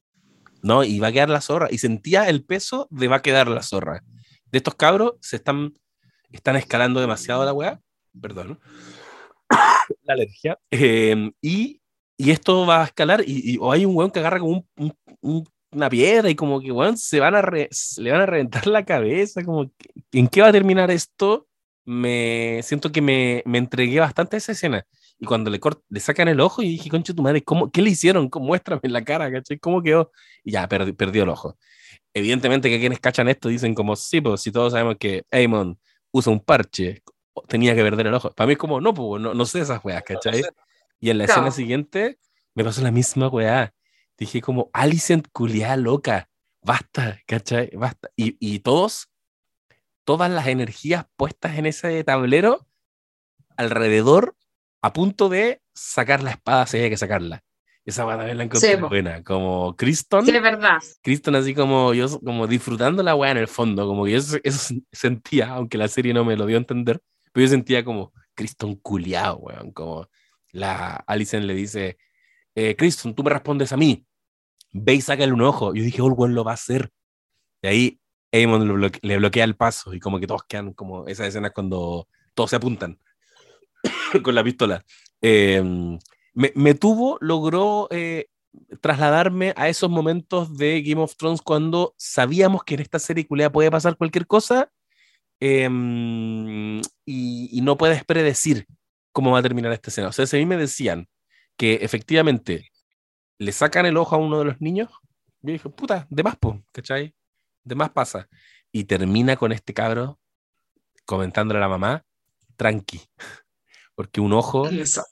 no, y va a quedar la zorra. Y sentía el peso de va a quedar la zorra. De estos cabros se están, están escalando demasiado la weá. Perdón. la alergia. Eh, y, y esto va a escalar. Y, y- o hay un weón que agarra como un- un- un- una piedra y como que weón se van a re- se le van a reventar la cabeza. Como, que- ¿en qué va a terminar esto? Me siento que me, me entregué bastante a esa escena. Y cuando le, cort- le sacan el ojo y dije, concha tu madre, ¿cómo, ¿qué le hicieron? ¿Cómo, muéstrame la cara, ¿cachai? ¿Cómo quedó? Y ya, perdi- perdió el ojo. Evidentemente que quienes cachan esto dicen como, sí, pues si todos sabemos que Amon usa un parche, tenía que perder el ojo. Para mí es como, no, pues no, no sé esas weas, ¿cachai? Y en la escena siguiente me pasó la misma weá. Dije como, Alicent culiada loca, basta, ¿cachai? Basta. Y, y todos, todas las energías puestas en ese tablero alrededor a punto de sacar la espada si había que sacarla. Esa también la encontré Sí, buena. Como Criston, Sí, es verdad. Kristen así como yo, como disfrutando la weá en el fondo, como que yo eso, eso sentía, aunque la serie no me lo dio a entender, pero yo sentía como Kristen culiao, weón, como la Alicent le dice, eh, Kristen, tú me respondes a mí, ve y sácale un ojo. Yo dije, oh, el weón lo va a hacer. Y ahí Aemon lo bloque- le bloquea el paso y como que todos quedan como esas escenas cuando todos se apuntan con la pistola. Eh, me, tuvo, logró eh, trasladarme a esos momentos de Game of Thrones cuando sabíamos que en esta serie culea puede pasar cualquier cosa eh, y, no puedes predecir cómo va a terminar esta escena. O sea, si a mí me decían que efectivamente le sacan el ojo a uno de los niños, yo dije, puta, de más, po, ¿cachai? De más pasa. Y termina con este cabro comentándole a la mamá, tranqui, porque un ojo Eso.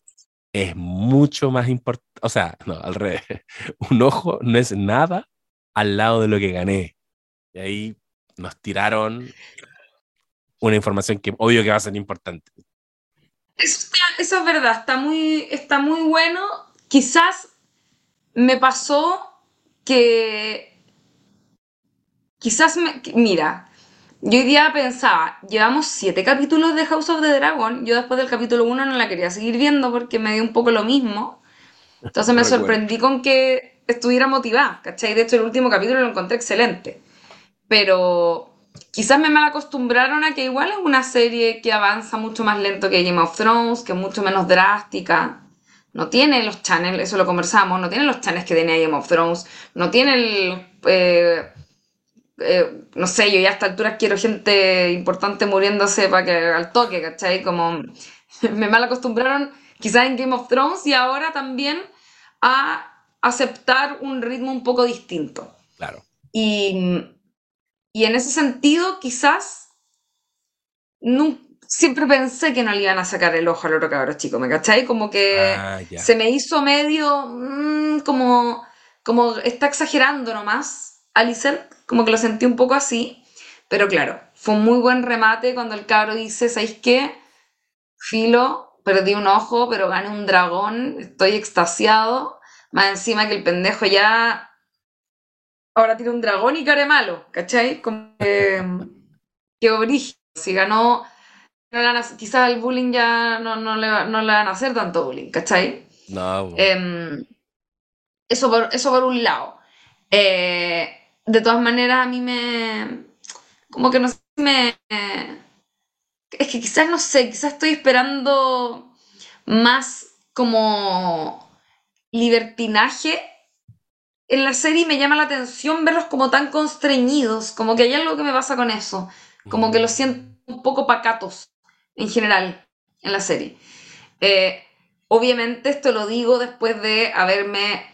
Es mucho más importante, o sea, no, al revés, un ojo no es nada al lado de lo que gané. Y ahí nos tiraron una información que obvio que va a ser importante. Eso, es verdad, está muy, está muy bueno. Quizás me pasó que. Quizás me. Mira, yo hoy día pensaba, llevamos siete capítulos de House of the Dragon. Yo después del capítulo 1 no la quería seguir viendo porque me dio un poco lo mismo. Entonces me sorprendí con que estuviera motivada, ¿cachai? De hecho, el último capítulo lo encontré excelente. Pero quizás me mal acostumbraron a que igual es una serie que avanza mucho más lento que Game of Thrones, que es mucho menos drástica. No tiene los channels, eso lo conversamos, no tiene los channels que tenía Game of Thrones, no tiene el... eh, eh, no sé, yo ya a esta altura quiero gente importante muriéndose para que al toque, ¿cachai? Como me mal acostumbraron quizás en Game of Thrones y ahora también a aceptar un ritmo un poco distinto. Claro. Y, y en ese sentido, quizás nun- siempre pensé que no le iban a sacar el ojo al otro cabrón chico, ¿me cachai? Como que Ah, se me hizo medio mm, como, como está exagerando nomás, Alicent, como que lo sentí un poco así, pero claro, fue un muy buen remate cuando el cabro dice, ¿sabéis qué? Filo, perdí un ojo, pero gané un dragón, estoy extasiado, más encima que el pendejo ya ahora tiene un dragón y care malo, ¿cachai? Como que, que brígido. Si ganó, no quizás el bullying ya no, no, le, no le van a hacer tanto bullying, ¿cachai? No. Em, eso, por, eso por un lado. Eh, de todas maneras, a mí me. Como que no sé, me. Es que quizás no sé, quizás estoy esperando más como libertinaje en la serie y me llama la atención verlos como tan constreñidos, como que hay algo que me pasa con eso, como que los siento un poco pacatos en general en la serie. Eh, obviamente esto lo digo después de haberme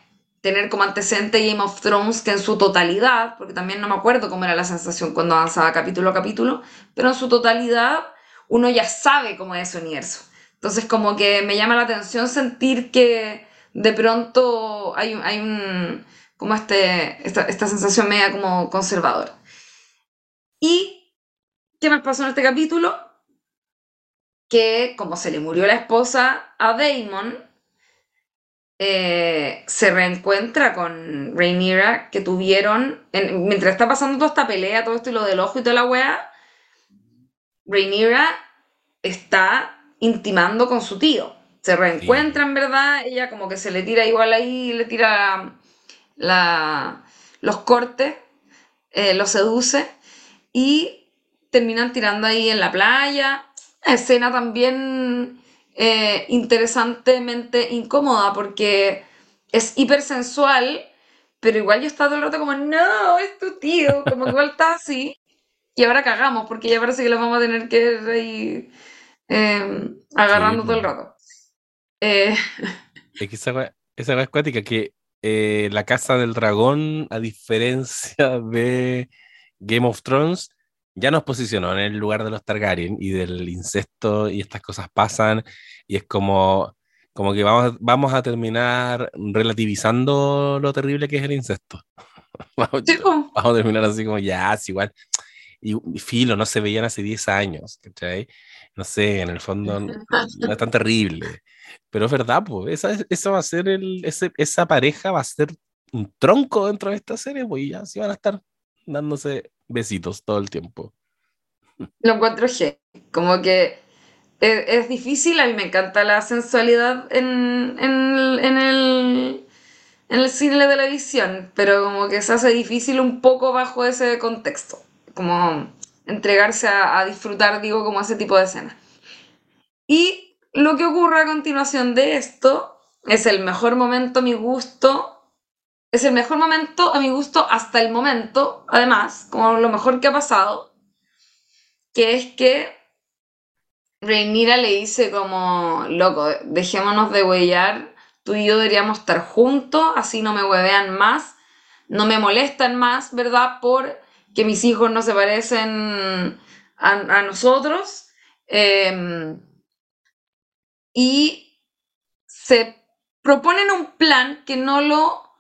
tener como antecedente Game of Thrones que en su totalidad, porque también no me acuerdo cómo era la sensación cuando avanzaba capítulo a capítulo, pero en su totalidad uno ya sabe cómo es ese universo. Entonces como que me llama la atención sentir que de pronto hay, hay un, como este, esta, esta sensación media como conservadora. ¿Y qué más pasó en este capítulo? Que como se le murió la esposa a Damon, eh, se reencuentra con Rhaenyra que tuvieron, en- mientras está pasando toda esta pelea, todo esto y lo del ojo y toda la weá, Rhaenyra está intimando con su tío. Se reencuentran, ¿verdad? Ella como que se le tira igual ahí, le tira la- los cortes, eh, lo seduce y terminan tirando ahí en la playa. Escena también eh, interesantemente incómoda porque es hipersensual, pero igual yo estaba todo el rato como, no, es tu tío, como igual está así. Y ahora cagamos porque ya parece que lo vamos a tener que ir ahí eh, agarrando Sí, todo el rato. Eh, Es que esa esa es cuática que eh, la Casa del Dragón, a diferencia de Game of Thrones, ya nos posicionó en el lugar de los Targaryen y del incesto y estas cosas pasan y es como, como que vamos, a- vamos a terminar relativizando lo terrible que es el incesto. Vamos, vamos a terminar así como, ya, es igual. Y, filo, no se veían hace 10 años, ¿cachai? No sé, en el fondo no, no es tan terrible. Pero es verdad, pues, esa, es- esa va a ser el, ese- esa pareja va a ser un tronco dentro de esta serie, pues y ya sí van a estar dándose besitos todo el tiempo. Lo encuentro heavy. Como que es, es difícil, a mí me encanta la sensualidad en, en, el- en el, cine de televisión, pero como que se hace difícil un poco bajo ese contexto. Como entregarse a, a disfrutar, digo, como ese tipo de escenas. Y lo que ocurre a continuación de esto es el mejor momento mi gusto. Es el mejor momento a mi gusto hasta el momento, además, como lo mejor que ha pasado que es que Rhaenyra le dice como, loco, dejémonos de huellar, tú y yo deberíamos estar juntos, así no me huevean más, no me molestan más, ¿verdad? Por que mis hijos no se parecen a, nosotros. Eh, y se proponen un plan que no lo,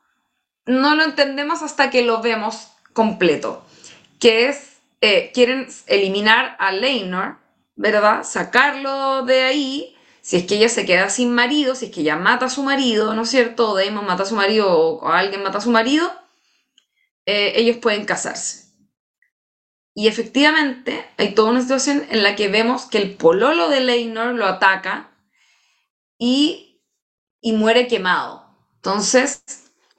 no lo entendemos hasta que lo vemos completo, que es eh, quieren eliminar a Leinor, ¿verdad? Sacarlo de ahí, si es que ella se queda sin marido, si es que ella mata a su marido, ¿no es cierto? O Daemon mata a su marido o alguien mata a su marido, eh, ellos pueden casarse. Y efectivamente hay toda una situación en la que vemos que el pololo de Leinor lo ataca y, y muere quemado. Entonces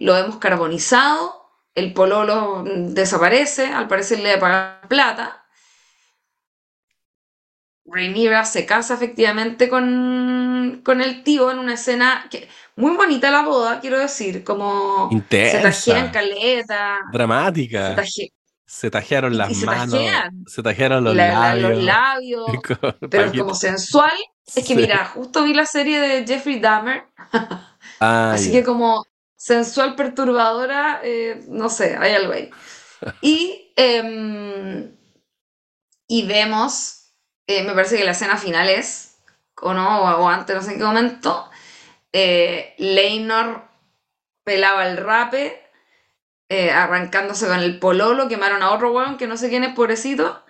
lo vemos carbonizado, el pololo desaparece, al parecer le pagar plata. Rhaenyra se casa efectivamente con, con el tío en una escena que muy bonita la boda, quiero decir, como Intensa. se tajean caleta, se Dramática. taje- Se tajearon las se manos, tajean. se tajearon los la- la- labios. los labios, pero es como sensual. Es que Sí. mira, justo vi la serie de Jeffrey Dahmer, Ah, así que como sensual perturbadora, eh, no sé, hay algo ahí. Y, em, y vemos, eh, me parece que la escena final es, o no, o, antes, no sé en qué momento, eh, Leinor pelaba el rape, arrancándose con el pololo, quemaron a otro weón que no sé quién es, pobrecito,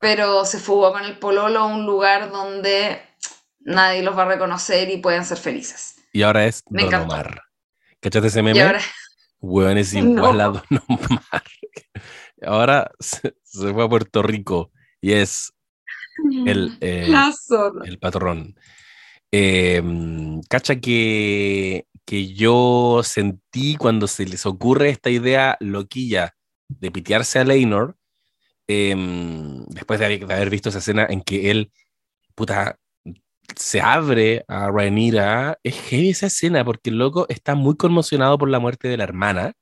pero se fugó con el pololo a un lugar donde nadie los va a reconocer y pueden ser felices. Y ahora es Me Don encantó. Omar. ¿Cachaste ese meme? Y ahora, Weón es igual No. a Don Omar. Ahora se, se fue a Puerto Rico y es el, eh, el patrón. Eh, cacha que, que yo sentí cuando se les ocurre esta idea loquilla de pitearse a Leinor, eh, después de haber, de haber visto esa escena en que él, puta, se abre a Rhaenyra, es heavy esa escena porque el loco está muy conmocionado por la muerte de la hermana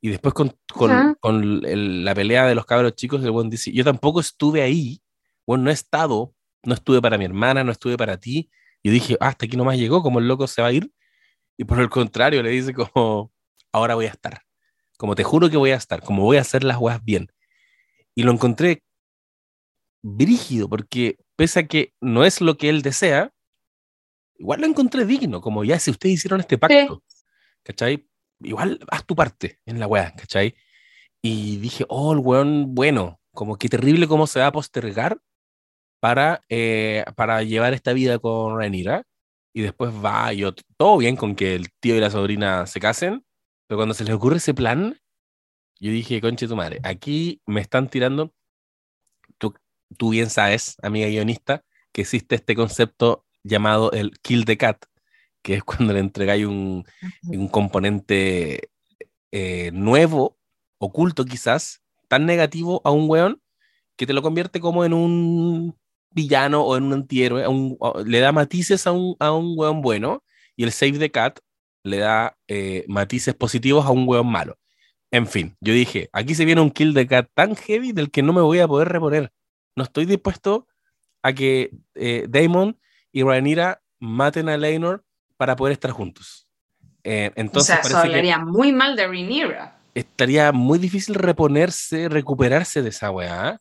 y después con, con, con el- la pelea de los cabros chicos, el buen dice, yo tampoco estuve ahí, bueno, no he estado, no estuve para mi hermana, no estuve para ti, Yo dije, ah, hasta aquí nomás llegó, como el loco se va a ir. Y por el contrario, le dice como, ahora voy a estar. Como te juro que voy a estar, como voy a hacer las weas bien. Y lo encontré brígido, porque pese a que no es lo que él desea, igual lo encontré digno, como ya si ustedes hicieron este pacto, ¿cachai? Igual haz tu parte en la wea, ¿cachai? Y dije, oh, el weón, bueno, como que terrible cómo se va a postergar para, eh, para llevar esta vida con Renira. Y después va, yo, todo bien con que el tío y la sobrina se casen, pero cuando se les ocurre ese plan, yo dije, conche tu madre, aquí me están tirando, tú, bien sabes, amiga guionista, que existe este concepto llamado el kill the cat, que es cuando le entregáis un, un componente eh, nuevo, oculto quizás, tan negativo a un weón, que te lo convierte como en un villano o en un antihéroe, le da matices a un, a un weón bueno, y el Save the Cat le da eh, matices positivos a un weón malo. En fin, yo dije, aquí se viene un kill the cat tan heavy del que no me voy a poder reponer. No estoy dispuesto a que eh, Damon y Rhaenyra maten a Leinor para poder estar juntos. Eh, entonces o sea, eso hablaría muy mal de Rhaenyra. Estaría muy difícil reponerse, recuperarse de esa weá.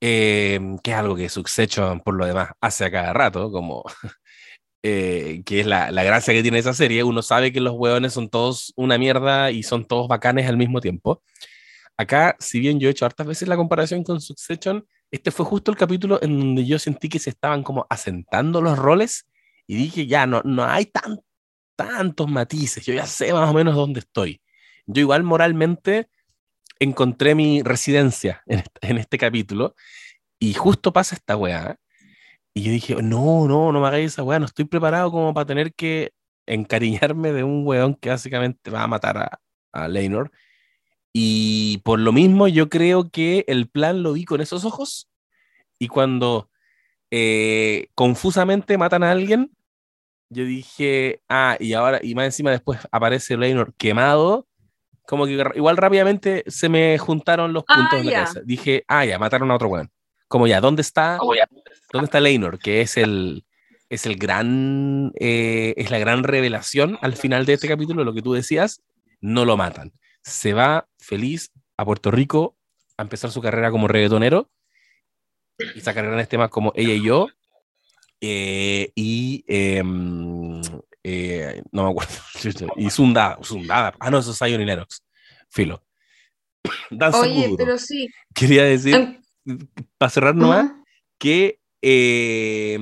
que es algo que Succession, por lo demás, hace a cada rato, como Eh, que es la, la, gracia que tiene esa serie, uno sabe que los hueones son todos una mierda y son todos bacanes al mismo tiempo. Acá, si bien yo he hecho hartas veces la comparación con Succession, este fue justo el capítulo en donde yo sentí que se estaban como asentando los roles y dije, ya, no, no hay tan, tantos matices, yo ya sé más o menos dónde estoy. Yo igual moralmente encontré mi residencia en este, en este capítulo y justo pasa esta weá y yo dije, no, no, no me hagáis esa weá, no estoy preparado como para tener que encariñarme de un weón que básicamente va a matar a, a Leinor. Y por lo mismo yo creo que el plan lo vi con esos ojos y cuando eh, confusamente matan a alguien, yo dije, ah, y ahora, y más encima después aparece Leinor quemado, como que igual rápidamente se me juntaron los puntos en la cabeza. Dije, ah, ya, mataron a otro weón. Como ya, ¿dónde está? ¿Dónde está Leinor? Que es el, es el gran, eh, es la gran revelación al final de este capítulo, lo que tú decías, no lo matan. Se va feliz a Puerto Rico a empezar su carrera como reggaetonero y en este más como ella y yo. Eh, y em, eh, no me acuerdo. Y Zundada, Zundada. Ah, no, eso es Zion y Lennox. Filo. Oye, pero sí. Quería decir, em, para cerrar nomás, que, eh,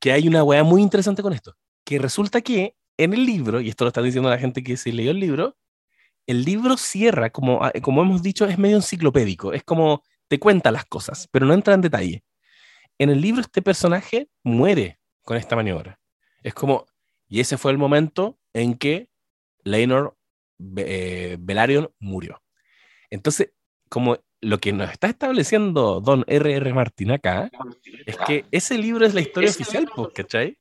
que hay una weá muy interesante con esto. Que resulta que en el libro, y esto lo está diciendo la gente que se leyó el libro, el libro cierra, como, ah, como hemos dicho, es medio enciclopédico. Es como te cuenta las cosas, pero no entra en detalle. En el libro este personaje muere con esta maniobra. Es como, y ese fue el momento en que Leinor eh, Velaryon murió. Entonces, como lo que nos está estableciendo Don R.R. Martin acá es que ese libro es la historia oficial, ¿cachai?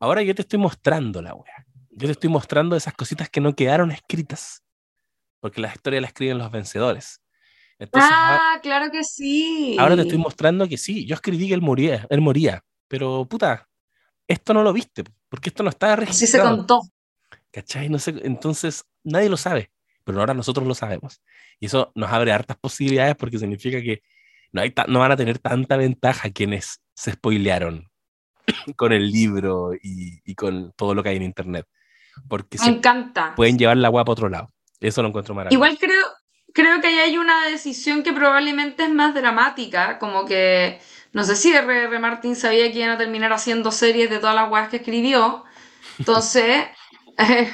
Ahora yo te estoy mostrando la wea. Yo te estoy mostrando esas cositas que no quedaron escritas. Porque la historia la escriben los vencedores. ah, claro que sí. Ahora te estoy mostrando que sí, yo escribí que él moría, él moría. Pero puta, esto no lo viste, porque esto no está registrado. Sí se contó. ¿Cachai? No sé, entonces nadie lo sabe pero ahora nosotros lo sabemos. Y eso nos abre hartas posibilidades porque significa que no, hay no van a tener tanta ventaja quienes se spoilearon con el libro y, y, con todo lo que hay en internet. Porque Me encanta. Pueden llevar la guapa a otro lado. Eso lo encuentro maravilloso. Igual creo, creo que ahí hay una decisión que probablemente es más dramática, como que no sé si R.R. Martin sabía que iban a terminar haciendo series de todas las guapas que escribió. Entonces, eh,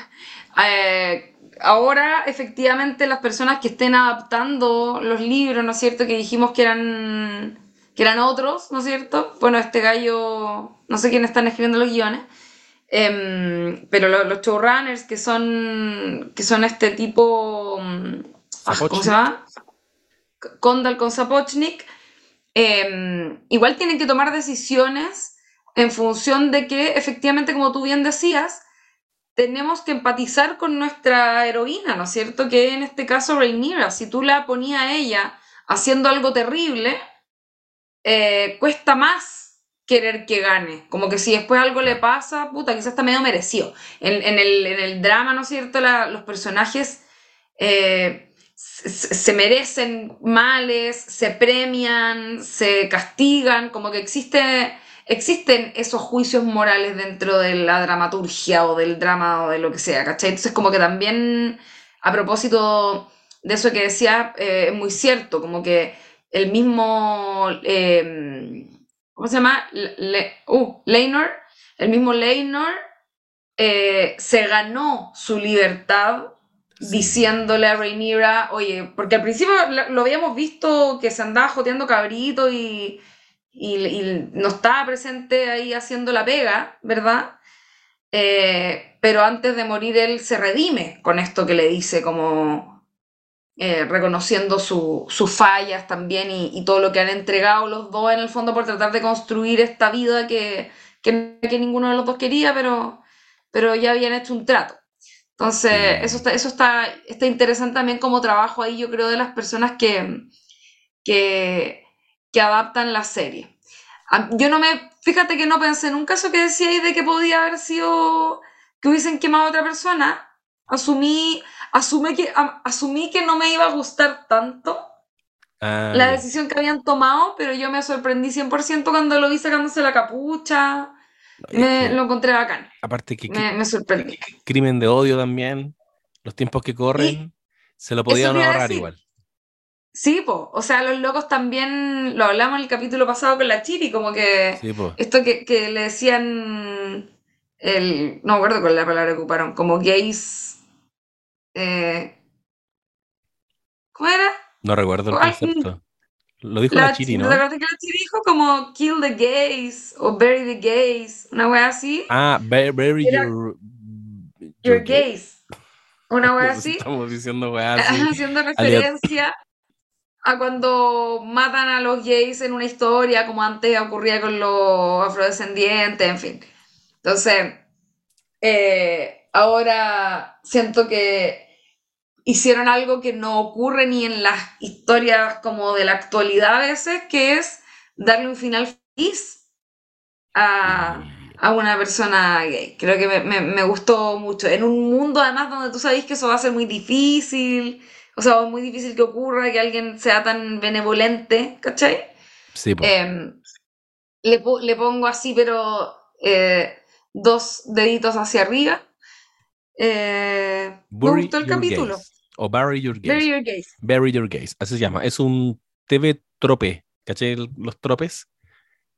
eh, ahora efectivamente las personas que estén adaptando los libros, ¿no es cierto? Que dijimos que eran, que eran otros, ¿no es cierto? Bueno, este gallo, no sé quiénes están escribiendo los guiones, em, pero los showrunners que son, que son este tipo, mm, ah, ¿cómo se llama? Condal con Sapochnik, em, igual tienen que tomar decisiones en función de que efectivamente, como tú bien decías, tenemos que empatizar con nuestra heroína, ¿no es cierto? Que en este caso Rhaenyra, si tú la ponías a ella haciendo algo terrible, eh, cuesta más querer que gane. Como que si después algo le pasa, puta, quizás está medio merecido. En, en, el, en el, drama, ¿no es cierto? La, los personajes eh, se, se, merecen males, se premian, se castigan, como que existe, existen esos juicios morales dentro de la dramaturgia o del drama o de lo que sea, ¿cachai? Entonces como que también, a propósito de eso que decía, eh, es muy cierto, como que el mismo... Eh, ¿cómo se llama? Le, uh, Leinor, el mismo Leinor eh, se ganó su libertad sí. diciéndole a Rhaenyra, oye, porque al principio lo habíamos visto que se andaba joteando cabrito y, y, y no estaba presente ahí haciendo la pega, ¿verdad? Eh, pero antes de morir él se redime con esto que le dice, como eh, reconociendo su, sus fallas también y, y, todo lo que han entregado los dos en el fondo por tratar de construir esta vida que, que, que ninguno de los dos quería, pero, pero ya habían hecho un trato. Entonces, eso, está, eso está, está interesante también como trabajo ahí, yo creo, de las personas que, que, que adaptan la serie. Yo no me, fíjate que no pensé en un caso que decía ahí de que podía haber sido que hubiesen quemado a otra persona. Asumí, asumí que, asumí que no me iba a gustar tanto ah, la decisión que habían tomado, pero yo me sorprendí 100% cuando lo vi sacándose la capucha. No, me, que, lo encontré bacán. Aparte que, me, me sorprendí. Crimen de odio también, los tiempos que corren, ¿Y? se lo podían ahorrar decir. igual. Sí, po. o sea, los locos también, lo hablamos en el capítulo pasado con la Chiri, como que sí, esto que, que, le decían, el, no me acuerdo cuál es la palabra que ocuparon, como gays, eh, ¿cómo era? No recuerdo el concepto. Lo dijo la, la Chiri, ¿no? Verdad que la Chiri dijo como kill the gays o bury the gays, una wea así. Ah, bury, bury Era, your, your, your gays. Una wea así. Estamos diciendo wea así. Haciendo referencia a cuando matan a los gays en una historia, como antes ocurría con los afrodescendientes, en fin. Entonces, eh, ahora siento que hicieron algo que no ocurre ni en las historias como de la actualidad a veces, que es darle un final feliz a, a una persona gay. Creo que me, me, me, gustó mucho. En un mundo además donde tú sabes que eso va a ser muy difícil, o sea, es muy difícil que ocurra que alguien sea tan benevolente, ¿cachai? Sí, pues. eh, le, le, pongo así, pero eh, dos deditos hacia arriba. Eh, me gustó el capítulo. Gaze. O Bury Your Gaze. Bury Your Gaze. Bury Your Gaze, así se llama. Es un TV trope. ¿Cachai? Los tropes.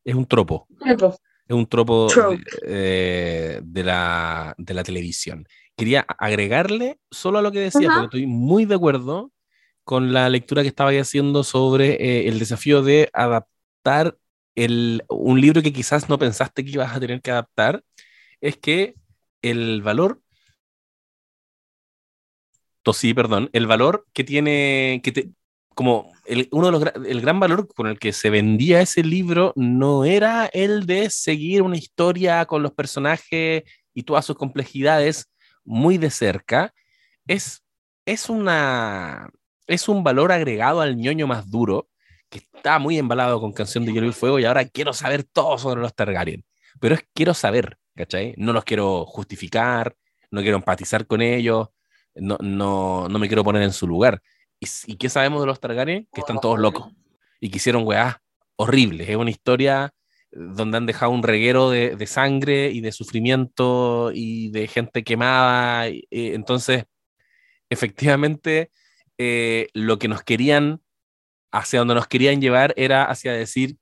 Es un tropo. Tropo. Es un tropo eh, de, la, de la televisión. Quería agregarle solo a lo que decía, uh -huh. porque estoy muy de acuerdo con la lectura que estaba haciendo sobre eh, el desafío de adaptar el, un libro que quizás no pensaste que ibas a tener que adaptar. Es que el valor tosí, perdón, el valor que tiene, que te, como el, uno de los, el gran valor con el que se vendía ese libro no era el de seguir una historia con los personajes y todas sus complejidades muy de cerca, es, es, una, es un valor agregado al ñoño más duro, que está muy embalado con Canción de Hielo y Fuego y ahora quiero saber todo sobre los Targaryen, pero es quiero saber, ¿cachai? No los quiero justificar, no quiero empatizar con ellos, no, no, no me quiero poner en su lugar. ¿Y, ¿Y, qué sabemos de los Targaryen? Que están todos locos y que hicieron weá horribles. Es una historia donde han dejado un reguero de, de, sangre y de sufrimiento y de gente quemada. Y, entonces, efectivamente, eh, lo que nos querían, hacia donde nos querían llevar era hacia decir,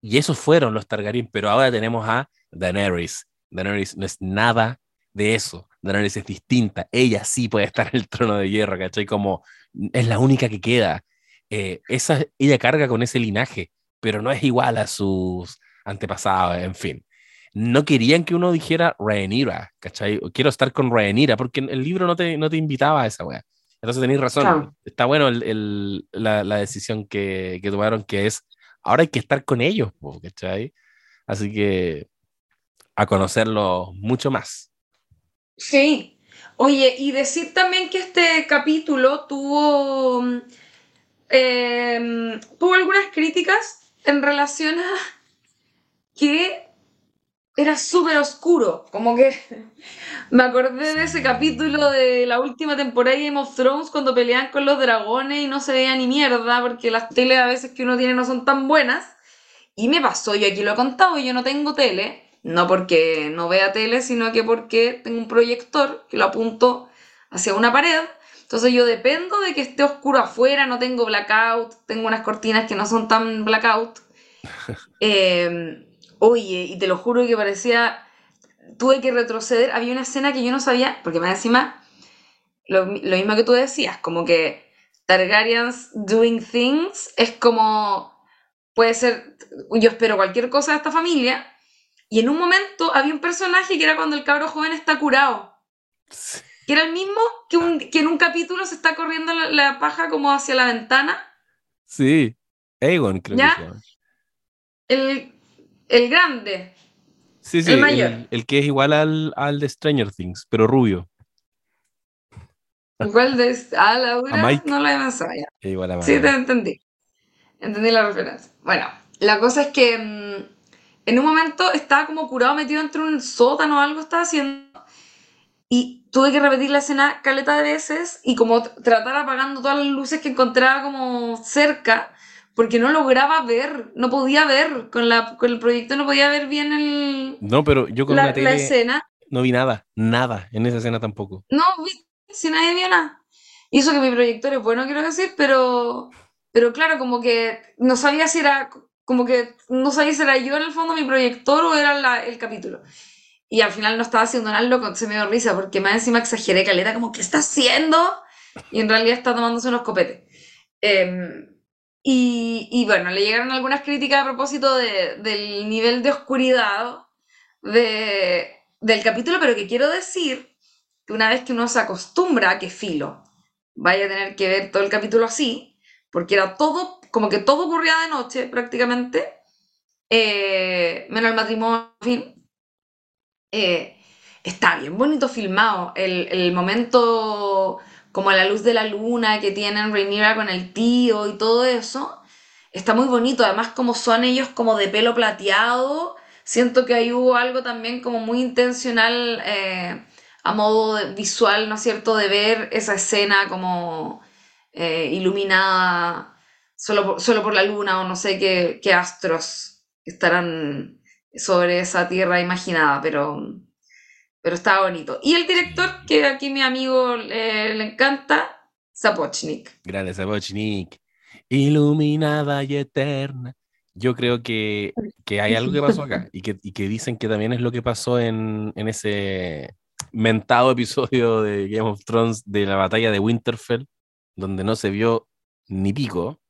y esos fueron los Targaryen, pero ahora tenemos a Daenerys. Daenerys no es nada de eso. Daenerys es distinta. Ella sí puede estar en el trono de hierro, ¿cachai? Como es la única que queda. Eh, esa, ella carga con ese linaje, pero no es igual a sus antepasados, en fin. No querían que uno dijera Rhaenyra, ¿cachai? Quiero estar con Rhaenyra, porque el libro no te, no te invitaba a esa wea. Entonces tenéis razón. Claro. Está bueno el, el, la, la, decisión que, que, tomaron, que es, ahora hay que estar con ellos, ¿cachai? Así que a conocerlo mucho más. Sí. Oye, y decir también que este capítulo tuvo, eh, tuvo algunas críticas en relación a que era súper oscuro. Como que me acordé de ese capítulo de la última temporada de Game of Thrones cuando peleaban con los dragones y no se veía ni mierda porque las teles a veces que uno tiene no son tan buenas. Y me pasó, yo aquí lo he contado, yo no tengo tele, no porque no vea tele, sino que porque tengo un proyector que lo apunto hacia una pared. Entonces yo dependo de que esté oscuro afuera, no tengo blackout, tengo unas cortinas que no son tan blackout. Eh, oye, y te lo juro que parecía, tuve que retroceder, había una escena que yo no sabía, porque más encima, lo, lo mismo que tú decías, como que Targaryens doing things es como, puede ser, yo espero cualquier cosa de esta familia, y en un momento había un personaje que era cuando el cabro joven está curado. Que era el mismo que, un- que en un capítulo se está corriendo la, la paja como hacia la ventana. Sí. Aegon, creo ¿Ya? que se llama. El, el grande. Sí, sí, El mayor. el, el que es igual al, al de Stranger Things, pero rubio. Igual de ah, Laura, A Mike. no la he pensado ya. Igual a Sí, te entendí. Entendí la referencia. Bueno, la cosa es que mm, en un momento estaba como curado metido entre un sótano o algo estaba haciendo. Y tuve que repetir la escena caleta de veces y como tratar apagando todas las luces que encontraba como cerca, porque no lograba ver, no podía ver, con, la, con el proyecto no podía ver bien el, No, pero yo con la, la tele escena. no vi nada, nada en esa escena tampoco. No, vi- si nadie vio nada. Y eso que mi proyector es bueno, quiero decir, pero, pero claro, como que no sabía si era, como que no sabía si era yo en el fondo mi proyector o era la- el capítulo. Y al final no estaba haciendo nada loco, se me dio risa, porque más encima exageré caleta, como, ¿qué está haciendo? Y en realidad está tomándose unos copetes. Em, y, y bueno, le llegaron algunas críticas a propósito de- del nivel de oscuridad de, del capítulo, pero que quiero decir que una vez que uno se acostumbra a que filo vaya a tener que ver todo el capítulo así, porque era todo, como que todo ocurría de noche prácticamente, eh, menos el matrimonio, en fin, eh, está bien bonito filmado, el, el momento como la luz de la luna que tienen Rhaenyra con el tío y todo eso, está muy bonito, además como son ellos como de pelo plateado, siento que ahí hubo algo también como muy intencional eh, a modo visual, ¿no es cierto?, de ver esa escena como iluminada solo por, solo por la luna o no sé qué, qué astros estarán sobre esa tierra imaginada, pero, pero está bonito. Y el director, que aquí mi amigo eh, le encanta, Sapochnik. Grande Sapochnik. Iluminada y eterna. Yo creo que, que hay algo que pasó acá y que, y que dicen que también es lo que pasó en, en ese mentado episodio de Game of Thrones de la batalla de Winterfell, donde no se vio ni pico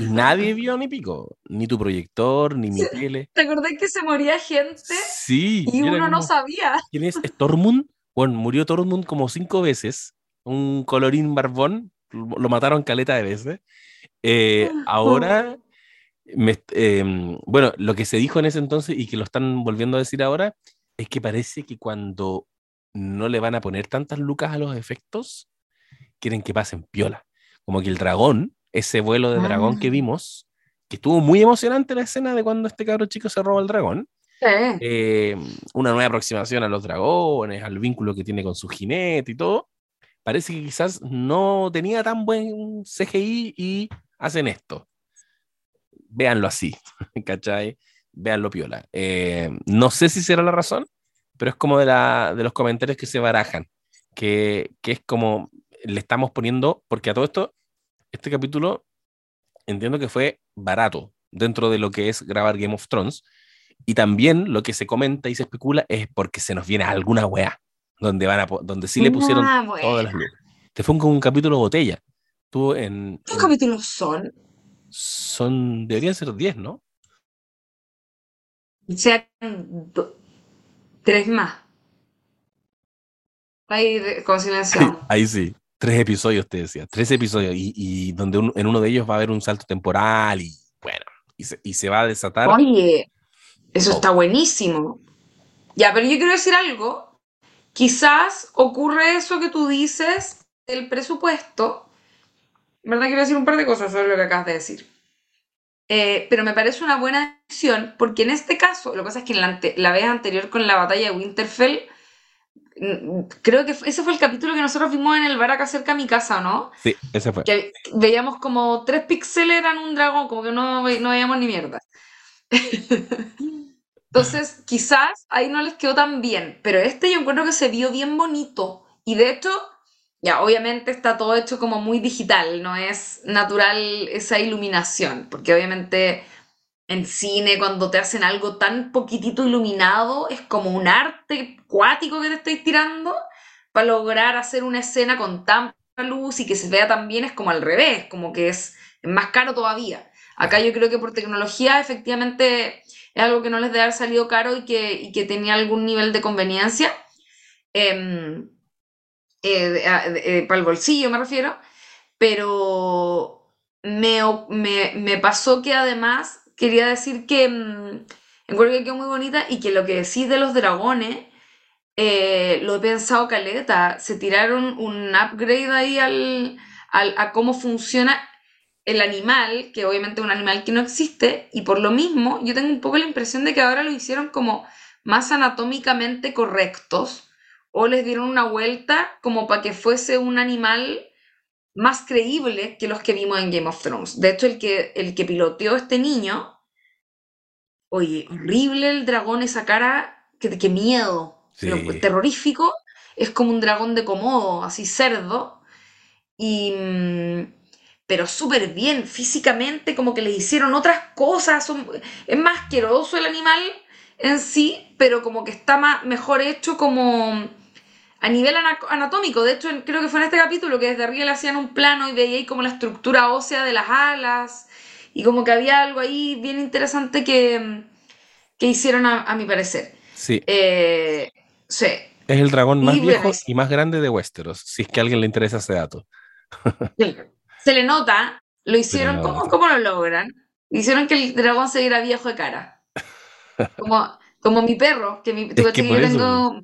y nadie vio ni pico, ni tu proyector, ni mi Sí. tele. ¿Te acordás que se moría gente Sí, y uno no sabía? ¿Quién es? ¿Es Tormund? Bueno, murió Tormund como cinco veces. Un colorín barbón. Lo lo mataron caleta de veces. Eh, ahora, me- eh, bueno, lo que se dijo en ese entonces y que lo están volviendo a decir ahora es que parece que cuando no le van a poner tantas lucas a los efectos, quieren que pasen piola. Como que el dragón, ese vuelo de dragón que Ah. vimos, que estuvo muy emocionante la escena de cuando este cabro chico se roba el dragón Sí. eh, una nueva aproximación a los dragones, al vínculo que tiene con su jinete y todo, parece que quizás no tenía tan buen CGI y hacen esto. Véanlo así, ¿cachai? Véanlo piola. Eh, no sé si será la razón, pero es como de, la, de los comentarios que se barajan, que, que es como le estamos poniendo, porque a todo esto, este capítulo entiendo que fue barato dentro de lo que es grabar Game of Thrones. Y también lo que se comenta y se especula es porque se nos viene alguna weá, donde, van a, donde sí le pusieron Ah, bueno. todas las luces. Te fue como un capítulo botella. Tú en, ¿Qué en- capítulos son? son, deberían ser 10, ¿no? O sea, do- tres más. Ahí con silencio. Ahí sí, tres episodios te decía, tres episodios, y, y donde un- en uno de ellos va a haber un salto temporal y bueno, y se, y se va a desatar. Oye, eso Oh. está buenísimo. Ya, pero yo quiero decir algo. Quizás ocurre eso que tú dices del presupuesto. ¿Verdad? Quiero decir un par de cosas sobre lo que acabas de decir. Eh, pero me parece una buena decisión porque en este caso, lo que pasa es que en la, la vez anterior con la batalla de Winterfell, creo que ese fue el capítulo que nosotros vimos en el bar acá cerca de mi casa, ¿no? Sí, ese fue. Que veíamos como tres píxeles eran un dragón, como que no, no veíamos ni mierda. Entonces, quizás ahí no les quedó tan bien, pero este yo encuentro que se vio bien bonito. Y de hecho, ya obviamente está todo hecho como muy digital, no es natural esa iluminación, porque obviamente en cine cuando te hacen algo tan poquitito iluminado es como un arte cuático que te estoy tirando para lograr hacer una escena con tan luz y que se vea tan bien es como al revés, como que es, más caro todavía. Acá yo creo que por tecnología efectivamente es algo que no les debe haber salido caro y que, y que tenía algún nivel de conveniencia. Em, eh, de- a- de- eh, para el bolsillo me refiero, pero me, me, me pasó que además quería decir que mm, encuentro que quedó muy bonita y que lo que decís de los dragones, eh, lo he pensado caleta, se tiraron un upgrade ahí al, al- a cómo funciona el animal, que obviamente es un animal que no existe, y por lo mismo yo tengo un poco la impresión de que ahora lo hicieron como más anatómicamente correctos, o les dieron una vuelta como para que fuese un animal más creíble que los que vimos en Game of Thrones. De hecho, el que, el que piloteó este niño, oye, horrible el dragón, esa cara, que, que miedo, Sí. pero terrorífico, es como un dragón de Komodo, así cerdo, y... mm, pero súper bien, físicamente, como que le hicieron otras cosas, son- es más asqueroso el animal en sí, pero como que está más, mejor hecho como a nivel ana- anatómico. De hecho, creo que fue en este capítulo que desde arriba le hacían un plano y veía ahí como la estructura ósea de las alas y como que había algo ahí bien interesante que, que hicieron a, a mi parecer. Sí, Eh, sí, es el dragón más Y viejo bueno, y más grande de Westeros, si es que a alguien le interesa ese dato. se le nota, lo hicieron, ¿cómo, nota. cómo lo logran? Hicieron que el dragón se viera viejo de cara. Como, como mi perro, que mi, Es que que yo eso, tengo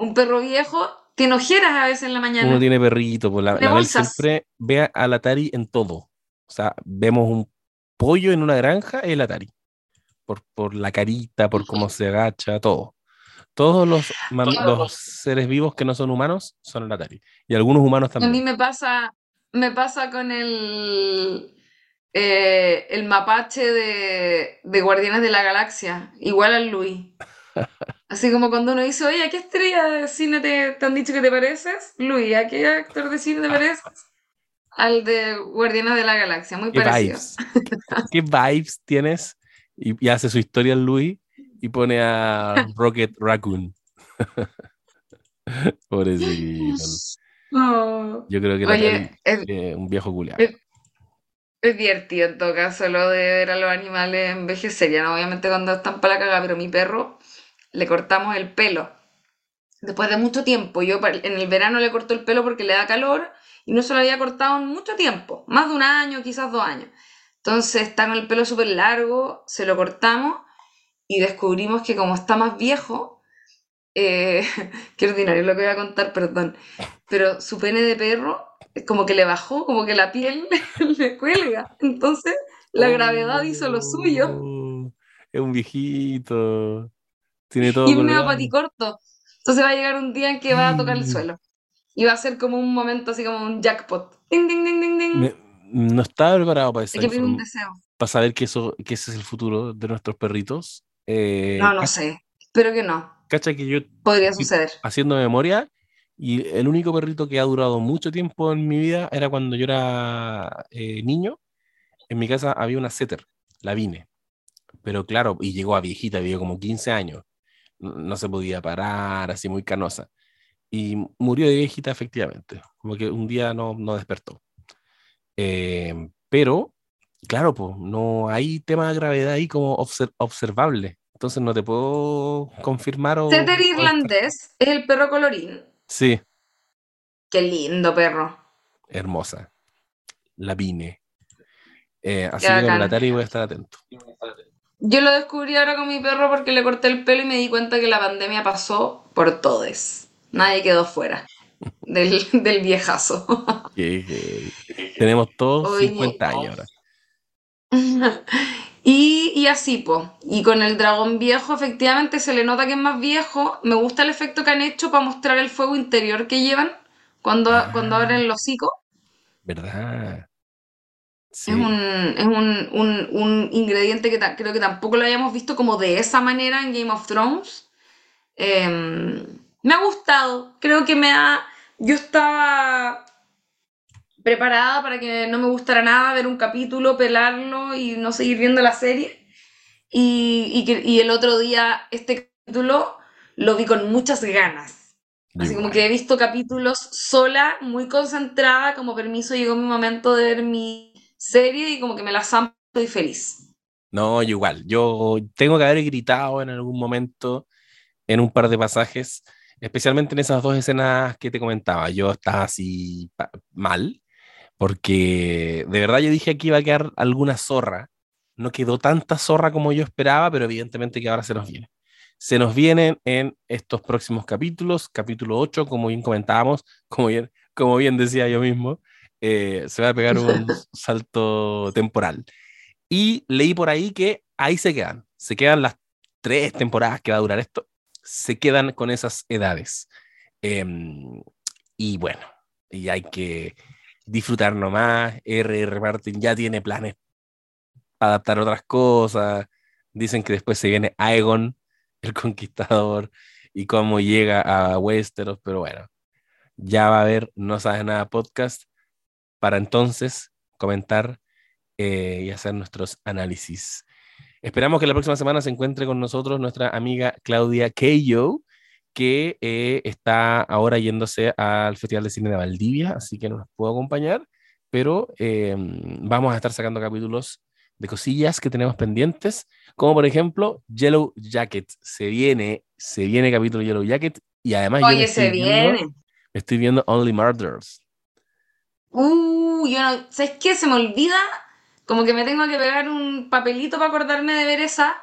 un perro viejo, tiene ojeras a veces en la mañana. Uno tiene perrito, pues la, la siempre ve a la Atari en todo. O sea, vemos un pollo en una granja, es el Atari. Por, por la carita, por cómo se agacha, todo. Todos los, los seres vivos que no son humanos son el Atari. Y algunos humanos A mí también. me pasa, me pasa con el, eh, el mapache de, de Guardianes de la Galaxia, igual al Luis. Así como cuando uno dice, oye, ¿a qué estrella de cine te, te han dicho que te pareces? Luis, ¿a qué actor de cine te pareces? Al de Guardianes de la Galaxia, muy ¿Qué parecido. vibes? ¿Qué vibes tienes? Y, y hace su historia Luis y pone a Rocket Raccoon. Pobrecito. Oh. Yo creo que Oye, Atari es, un viejo culiado. es- es divertido en todo caso lo de ver a los animales envejecer. Ya no, obviamente cuando están para la caga, pero mi perro le cortamos el pelo. Después de mucho tiempo, yo en el verano le corto el pelo porque le da calor y no se lo había cortado en mucho tiempo, más de un año, quizás dos años. Entonces está con el pelo súper largo, se lo cortamos y descubrimos que como está más viejo, eh, qué ordinario lo que voy a contar, perdón, pero su pene de perro es como que le bajó, como que la piel le cuelga. Entonces la gravedad hizo lo suyo Oh, Es un viejito. Tiene todo y es medio colgado. paticorto. Entonces va a llegar un día en que va a tocar el Mm. suelo. Y va a ser como un momento así como un jackpot. Ding, ding, ding, ding, ding. Me- no estaba preparado para, esa Hay que pedir un deseo. para saber que, eso, que ese es el futuro de nuestros perritos. Eh, No, no sé. Espero que no. Cacha que yo Podría suceder. haciendo memoria y el único perrito que ha durado mucho tiempo en mi vida era cuando yo era eh, niño. En mi casa había una setter, la vine. Pero claro, y llegó a viejita, vivió como 15 años. No, se podía parar, así muy canosa. Y murió de viejita, efectivamente. Como que un día no, no despertó. Eh, pero, claro, pues no hay tema de gravedad ahí como obser- observable. Entonces no te puedo confirmar o. Setter irlandés es el perro colorín. Sí, Qué lindo perro. hermosa. La vine. Eh, así que con la voy a estar atento. Yo lo descubrí ahora con mi perro porque le corté el pelo y me di cuenta que la pandemia pasó por todes. Nadie quedó fuera del, del viejazo. Tenemos todos Oye. 50 años ahora. Y, y así, pues. Y con el dragón viejo, efectivamente, se le nota que es más viejo. Me gusta el efecto que han hecho para mostrar el fuego interior que llevan cuando, cuando Ah. abren el hocico. ¿Verdad? Sí. Es un, es un, un- un ingrediente que creo que tampoco lo hayamos visto como de esa manera en Game of Thrones. Em, me ha gustado. Creo que me ha. Yo estaba preparada para que no me gustara nada ver un capítulo, pelarlo y no seguir viendo la serie. Y, y que- y el otro día, este capítulo lo vi con muchas ganas. Así como que he visto capítulos sola, muy concentrada, como permiso, llegó mi momento de ver mi serie y como que me la zampo y feliz. No, igual. Yo tengo que haber gritado en algún momento en un par de pasajes, especialmente en esas dos escenas que te comentaba. Yo estaba así mal, porque de verdad yo dije que iba a quedar alguna zorra. No quedó tanta zorra como yo esperaba, pero evidentemente que ahora se nos viene. Se nos vienen en estos próximos capítulos, capítulo 8, como bien comentábamos, como bien, como bien decía yo mismo, eh, se va a pegar un salto temporal. Y leí por ahí que ahí se quedan. Se quedan las tres temporadas que va a durar esto. Se quedan con esas edades. Em, y bueno, y hay que disfrutar nomás. R.R. Martin ya tiene planes para adaptar otras cosas. Dicen que después se viene Aegon, el conquistador, y cómo llega a Westeros. Pero bueno, ya va a haber No Sabes Nada podcast para entonces comentar eh, y hacer nuestros análisis. Esperamos que la próxima semana se encuentre con nosotros nuestra amiga Claudia Keyo, que eh, está ahora yéndose al Festival de Cine de Valdivia, así que no nos puedo acompañar, pero eh, vamos a estar sacando capítulos de cosillas que tenemos pendientes, como por ejemplo Yellow Jacket. Se viene, se viene capítulo Yellow Jacket y además yo Oye, estoy se viendo- viene. me estoy viendo Only Murders. Uh, yo no, ¿sabes qué? Se me olvida, como que me tengo que pegar un papelito para acordarme de ver esa,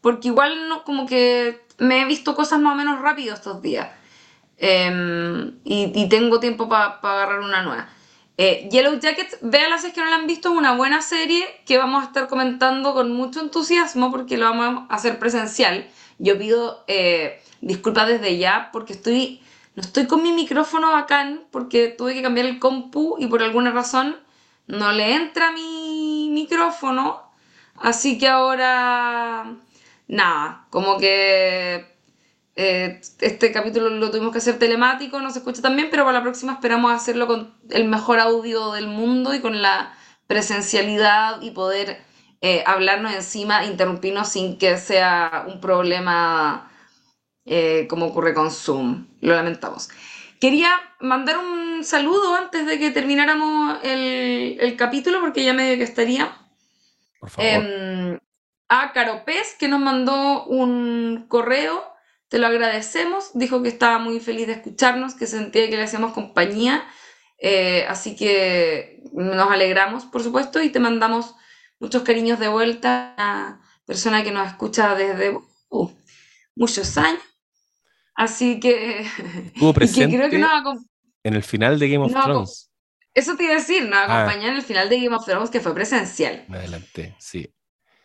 porque igual no, como que me he visto cosas más o menos rápido estos días. Em, y, tengo tiempo para agarrar una nueva. Eh, Yellow Jacket, véala si es que no la han visto, es una buena serie que vamos a estar comentando con mucho entusiasmo porque lo vamos a hacer presencial. Yo pido eh, disculpas desde ya porque estoy, no estoy con mi micrófono bacán porque tuve que cambiar el compu y por alguna razón no le entra mi micrófono. Así que ahora, nada, como que eh, este capítulo lo tuvimos que hacer telemático, no se escucha tan bien, pero para la próxima esperamos hacerlo con el mejor audio del mundo y con la presencialidad y poder eh, hablarnos encima, interrumpirnos sin que sea un problema eh, como ocurre con Zoom. Lo lamentamos. Quería mandar un saludo antes de que termináramos el, el capítulo, porque ya medio que estaría. Por favor. Em, a Caro Pez, que nos mandó un correo, te lo agradecemos, dijo que estaba muy feliz de escucharnos, que sentía que le hacíamos compañía, eh, así que nos alegramos, por supuesto, y te mandamos muchos cariños de vuelta a persona que nos escucha desde uh, muchos años. Así que, Estuvo y que creo que presente nos en el final de Game of no, Thrones. eso te iba a decir, nos Ah. acompañó en el final de Game of Thrones, que fue presencial. Me adelanté, sí.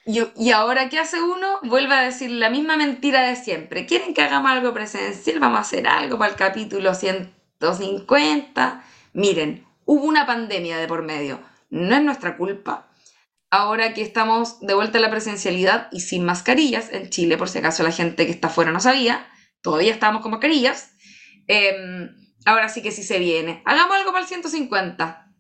Y, y ahora, ¿qué hace uno? Vuelve a decir la misma mentira de siempre. ¿Quieren que hagamos algo presencial? Vamos a hacer algo para el capítulo 150. Miren, hubo una pandemia de por medio. No es nuestra culpa. Ahora que estamos de vuelta a la presencialidad y sin mascarillas en Chile, por si acaso la gente que está afuera no sabía, todavía estábamos con mascarillas. em, ahora sí que sí se viene. Hagamos algo para el 150.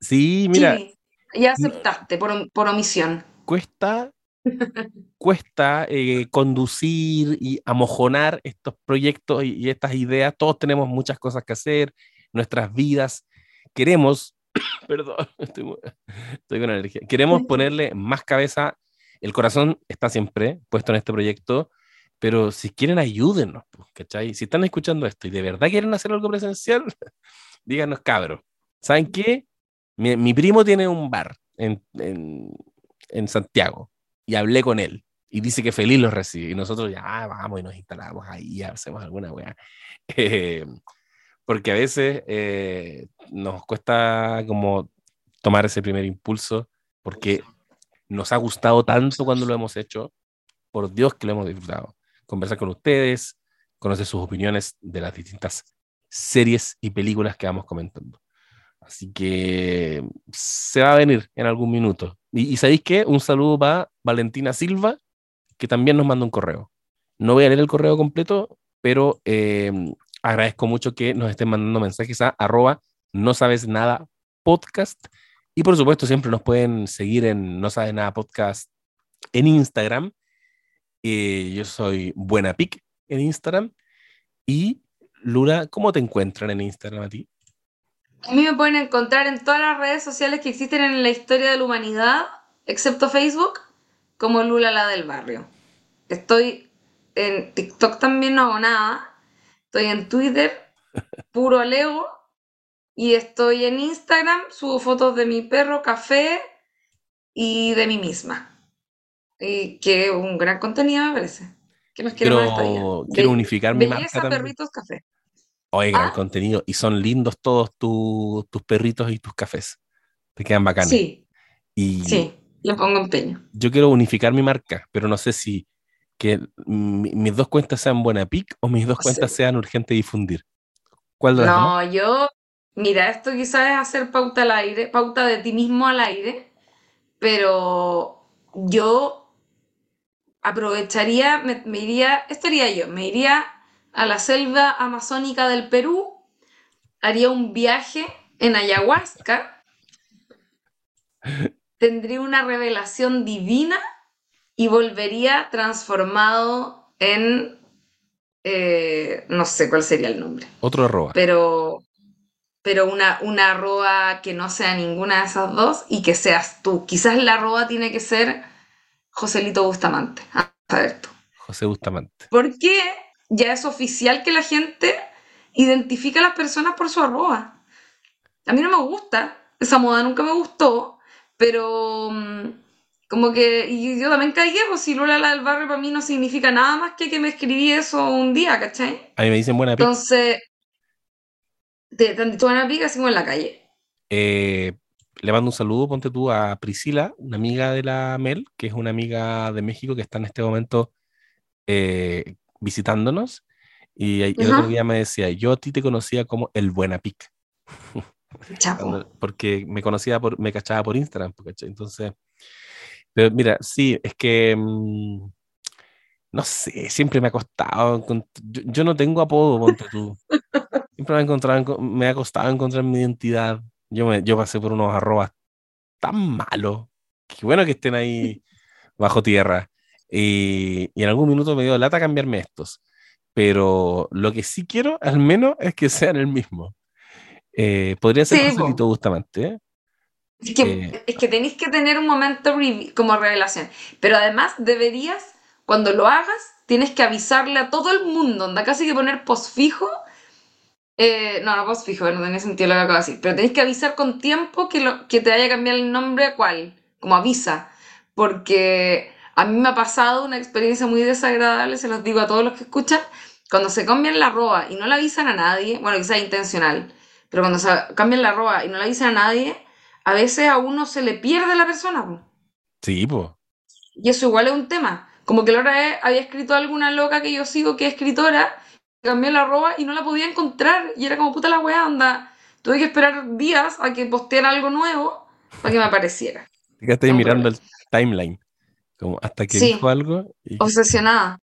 Sí, mira, Chili, ya aceptaste por, por omisión. cuesta, cuesta eh, conducir y amojonar estos proyectos y, y estas ideas. Todos tenemos muchas cosas que hacer, nuestras vidas. Queremos, perdón, estoy, estoy con alergia. Queremos ponerle más cabeza. El corazón está siempre puesto en este proyecto, pero si quieren, ayúdennos, pues, ¿cachai? Si están escuchando esto y de verdad quieren hacer algo presencial, díganos, cabros. ¿Saben qué? Mi, primo tiene un bar en, en, en Santiago y hablé con él y dice que feliz los recibe y nosotros ya ah, vamos y nos instalamos ahí y hacemos alguna weá. Eh, porque a veces eh, nos cuesta como tomar ese primer impulso porque nos ha gustado tanto cuando lo hemos hecho. Por Dios que lo hemos disfrutado. Conversar con ustedes, conocer sus opiniones de las distintas series y películas que vamos comentando. Así que se va a venir en algún minuto. Y, ¿sabéis qué? Un saludo para Valentina Silva, que también nos manda un correo. No voy a leer el correo completo, pero eh, agradezco mucho que nos estén mandando mensajes a arroba no sabes nada podcast. Y por supuesto, siempre nos pueden seguir en No Sabes Nada Podcast en Instagram. Eh, yo soy Buena Pic en Instagram. Y Lula, ¿cómo te encuentran en Instagram a ti? A mí me pueden encontrar en todas las redes sociales que existen en la historia de la humanidad, excepto Facebook, como Lula la del barrio. Estoy en TikTok también, no hago nada. Estoy en Twitter, puro Lego. Y estoy en Instagram, subo fotos de mi perro, café y de mí misma. Y que un gran contenido, me parece. ¿Qué nos? Quiero, quiero unificar mi marca también. perritos, café. Oye, gran Ah. contenido. Y son lindos todos tu- tus perritos y tus cafés. Te quedan bacanes. Sí, Y sí, le pongo empeño. yo quiero unificar mi marca, pero no sé si que mi- mis dos cuentas sean Buena Pic o mis dos cuentas sean Urgente Difundir. ¿Cuál de las dos? No, yo, mira, esto quizás es hacer pauta al aire, pauta de ti mismo al aire, pero yo aprovecharía, me, me iría, esto haría yo, me iría a la selva amazónica del Perú, haría un viaje en ayahuasca, tendría una revelación divina y volvería transformado en, eh, no sé cuál sería el nombre Otro arroba. pero, pero una, una arroba que no sea ninguna de esas dos y que seas tú. Quizás la arroba tiene que ser Joselito Bustamante. A ver tú. José Bustamante. Porque ya es oficial que la gente identifica a las personas por su arroba. A mí no me gusta, esa moda nunca me gustó, pero mm, como que y yo también caí, pues si Lola la del barrio para mí no significa nada más que que me escribí eso un día, ¿cachai? A mí me dicen Buena Pic. Entonces, te, te han dicho una pica así como en la calle. Eh, le mando un saludo, ponte tú, a Priscila, una amiga de la Mel, que es una amiga de México que está en este momento eh, visitándonos. Y el Ajá. otro día me decía, yo a ti te conocía como el Buena Pic. Chapo. Cuando- porque me conocía por, me cachaba por Instagram, ¿cachai? Entonces, pero mira, sí, es que mm, no sé, siempre me ha costado. Yo, yo no tengo apodo, ponte tú. Siempre me me ha costado encontrar mi identidad. Yo, me, yo pasé por unos arrobas tan malos. Qué bueno que estén ahí bajo tierra. Y, y en algún minuto me dio lata cambiarme estos. Pero lo que sí quiero, al menos, es que sean el mismo. Eh, podría ser Sí. Joselito Bustamante, ¿eh? Es que, Eh. es que tenéis que tener un momento como revelación. Pero además deberías, cuando lo hagas, tienes que avisarle a todo el mundo. Anda casi que poner post fijo. Eh, no, no post fijo, no tiene sentido lo que acabo de decir. Pero tenéis que avisar con tiempo que, lo, que te vaya a cambiar el nombre a cuál. Como avisa. Porque a mí me ha pasado una experiencia muy desagradable, se los digo a todos los que escuchan. Cuando se cambian la arroba y no la avisan a nadie, bueno, quizás intencional, pero cuando se cambian la arroba y no la avisan a nadie, a veces a uno se le pierde la persona. po. Sí, pues. Y eso igual es un tema. Como que la vez había escrito alguna loca que yo sigo que es escritora, cambió la arroba y no la podía encontrar. Y era como puta la weá, onda. Tuve que esperar días a que posteara algo nuevo para que me apareciera. Te No, mirando el timeline. Como hasta que Sí. dijo algo. y- Obsesionada.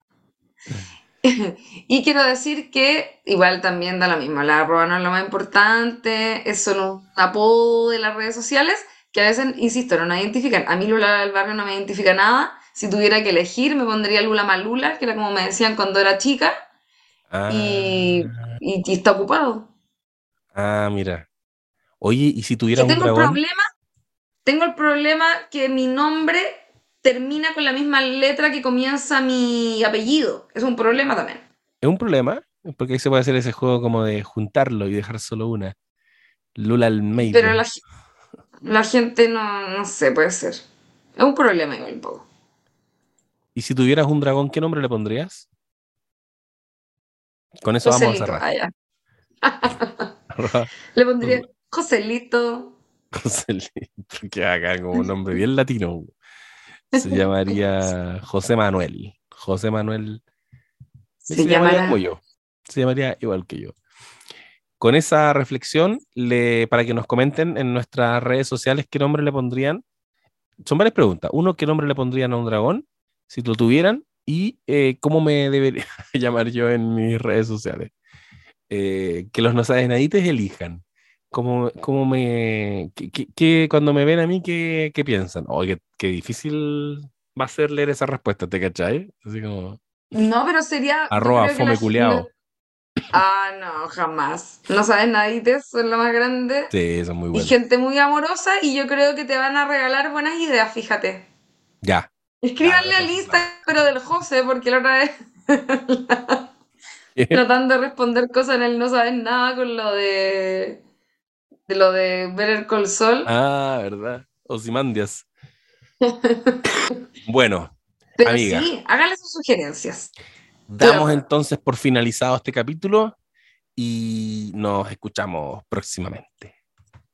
y quiero decir que igual también da lo mismo. La arroba no es lo más importante, es solo un apodo de las redes sociales que a veces, insisto, no nos identifican. A mí Lula del barrio no me identifica nada. Si tuviera que elegir, me pondría Lula Malula, que era como me decían cuando era chica, Ah, y, y, y está ocupado. ah, mira. Oye, ¿y si tuviera un tengo el dragón? problema, tengo el problema que mi nombre termina con la misma letra que comienza mi apellido. Es un problema también. Es un problema, porque ahí se puede hacer ese juego como de juntarlo y dejar solo una. Lula Almeida. Pero la, la gente no, no sé, puede ser. Es un problema igual un poco. ¿Y si tuvieras un dragón, qué nombre le pondrías? Con eso vamos a cerrar. ah. Le pondría Joselito. Joselito, que acá como un nombre bien latino. Se llamaría José Manuel. José Manuel. Se llamaría llamará- como yo. Se llamaría igual que yo. Con esa reflexión, le, para que nos comenten en nuestras redes sociales qué nombre le pondrían. Son varias preguntas. Uno, ¿qué nombre le pondrían a un dragón? Si lo tuvieran. Y eh, cómo me debería llamar yo en mis redes sociales. Eh, que los no saben nadites elijan. ¿Cómo, cómo me. qué- cuando me ven a mí, ¿qué, qué piensan? Oye, qué, qué difícil va a ser leer esa respuesta, ¿te cachai? Así como. No, pero sería. Arroba creo que fome la- culiao. Ah, no, jamás. No sabes nadites, son lo más grande. Sí, son muy Y buenos. gente muy amorosa, y yo creo que te van a regalar buenas ideas, fíjate. Ya. Escríbanle al Instagram, pero del José, porque la otra vez tratando de responder cosas en el no sabes nada con lo de. de lo de Better Call Saul. ah, ¿verdad? Osimandias. bueno, pero amiga. sí, háganle sus sugerencias. damos entonces por finalizado este capítulo y nos escuchamos próximamente.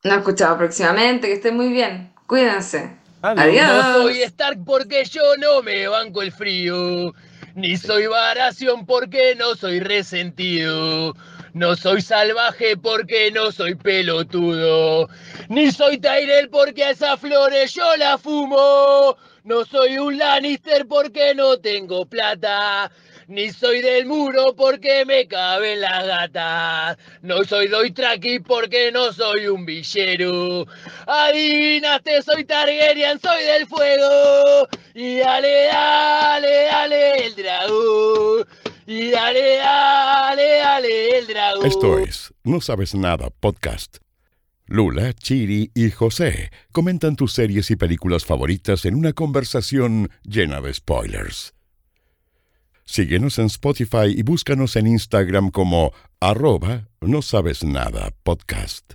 Nos escuchamos próximamente, que estén muy bien. Cuídense. Adiós. No soy Stark porque yo no me banco el frío. Ni soy Baración porque no soy resentido. No soy salvaje porque no soy pelotudo. Ni soy Tyrell porque a esas flores yo la fumo. No soy un Lannister porque no tengo plata. Ni soy del muro porque me caben las gatas. No soy Doitraki porque no soy un villero. Adivinaste, soy Targaryen, soy del fuego. Y dale, dale, dale el dragón. Y dale, dale, dale el dragón. Esto es No Sabes Nada Podcast. Lula, Chiri y José comentan tus series y películas favoritas en una conversación llena de spoilers. Síguenos en Spotify y búscanos en Instagram como arroba no sabes nada podcast.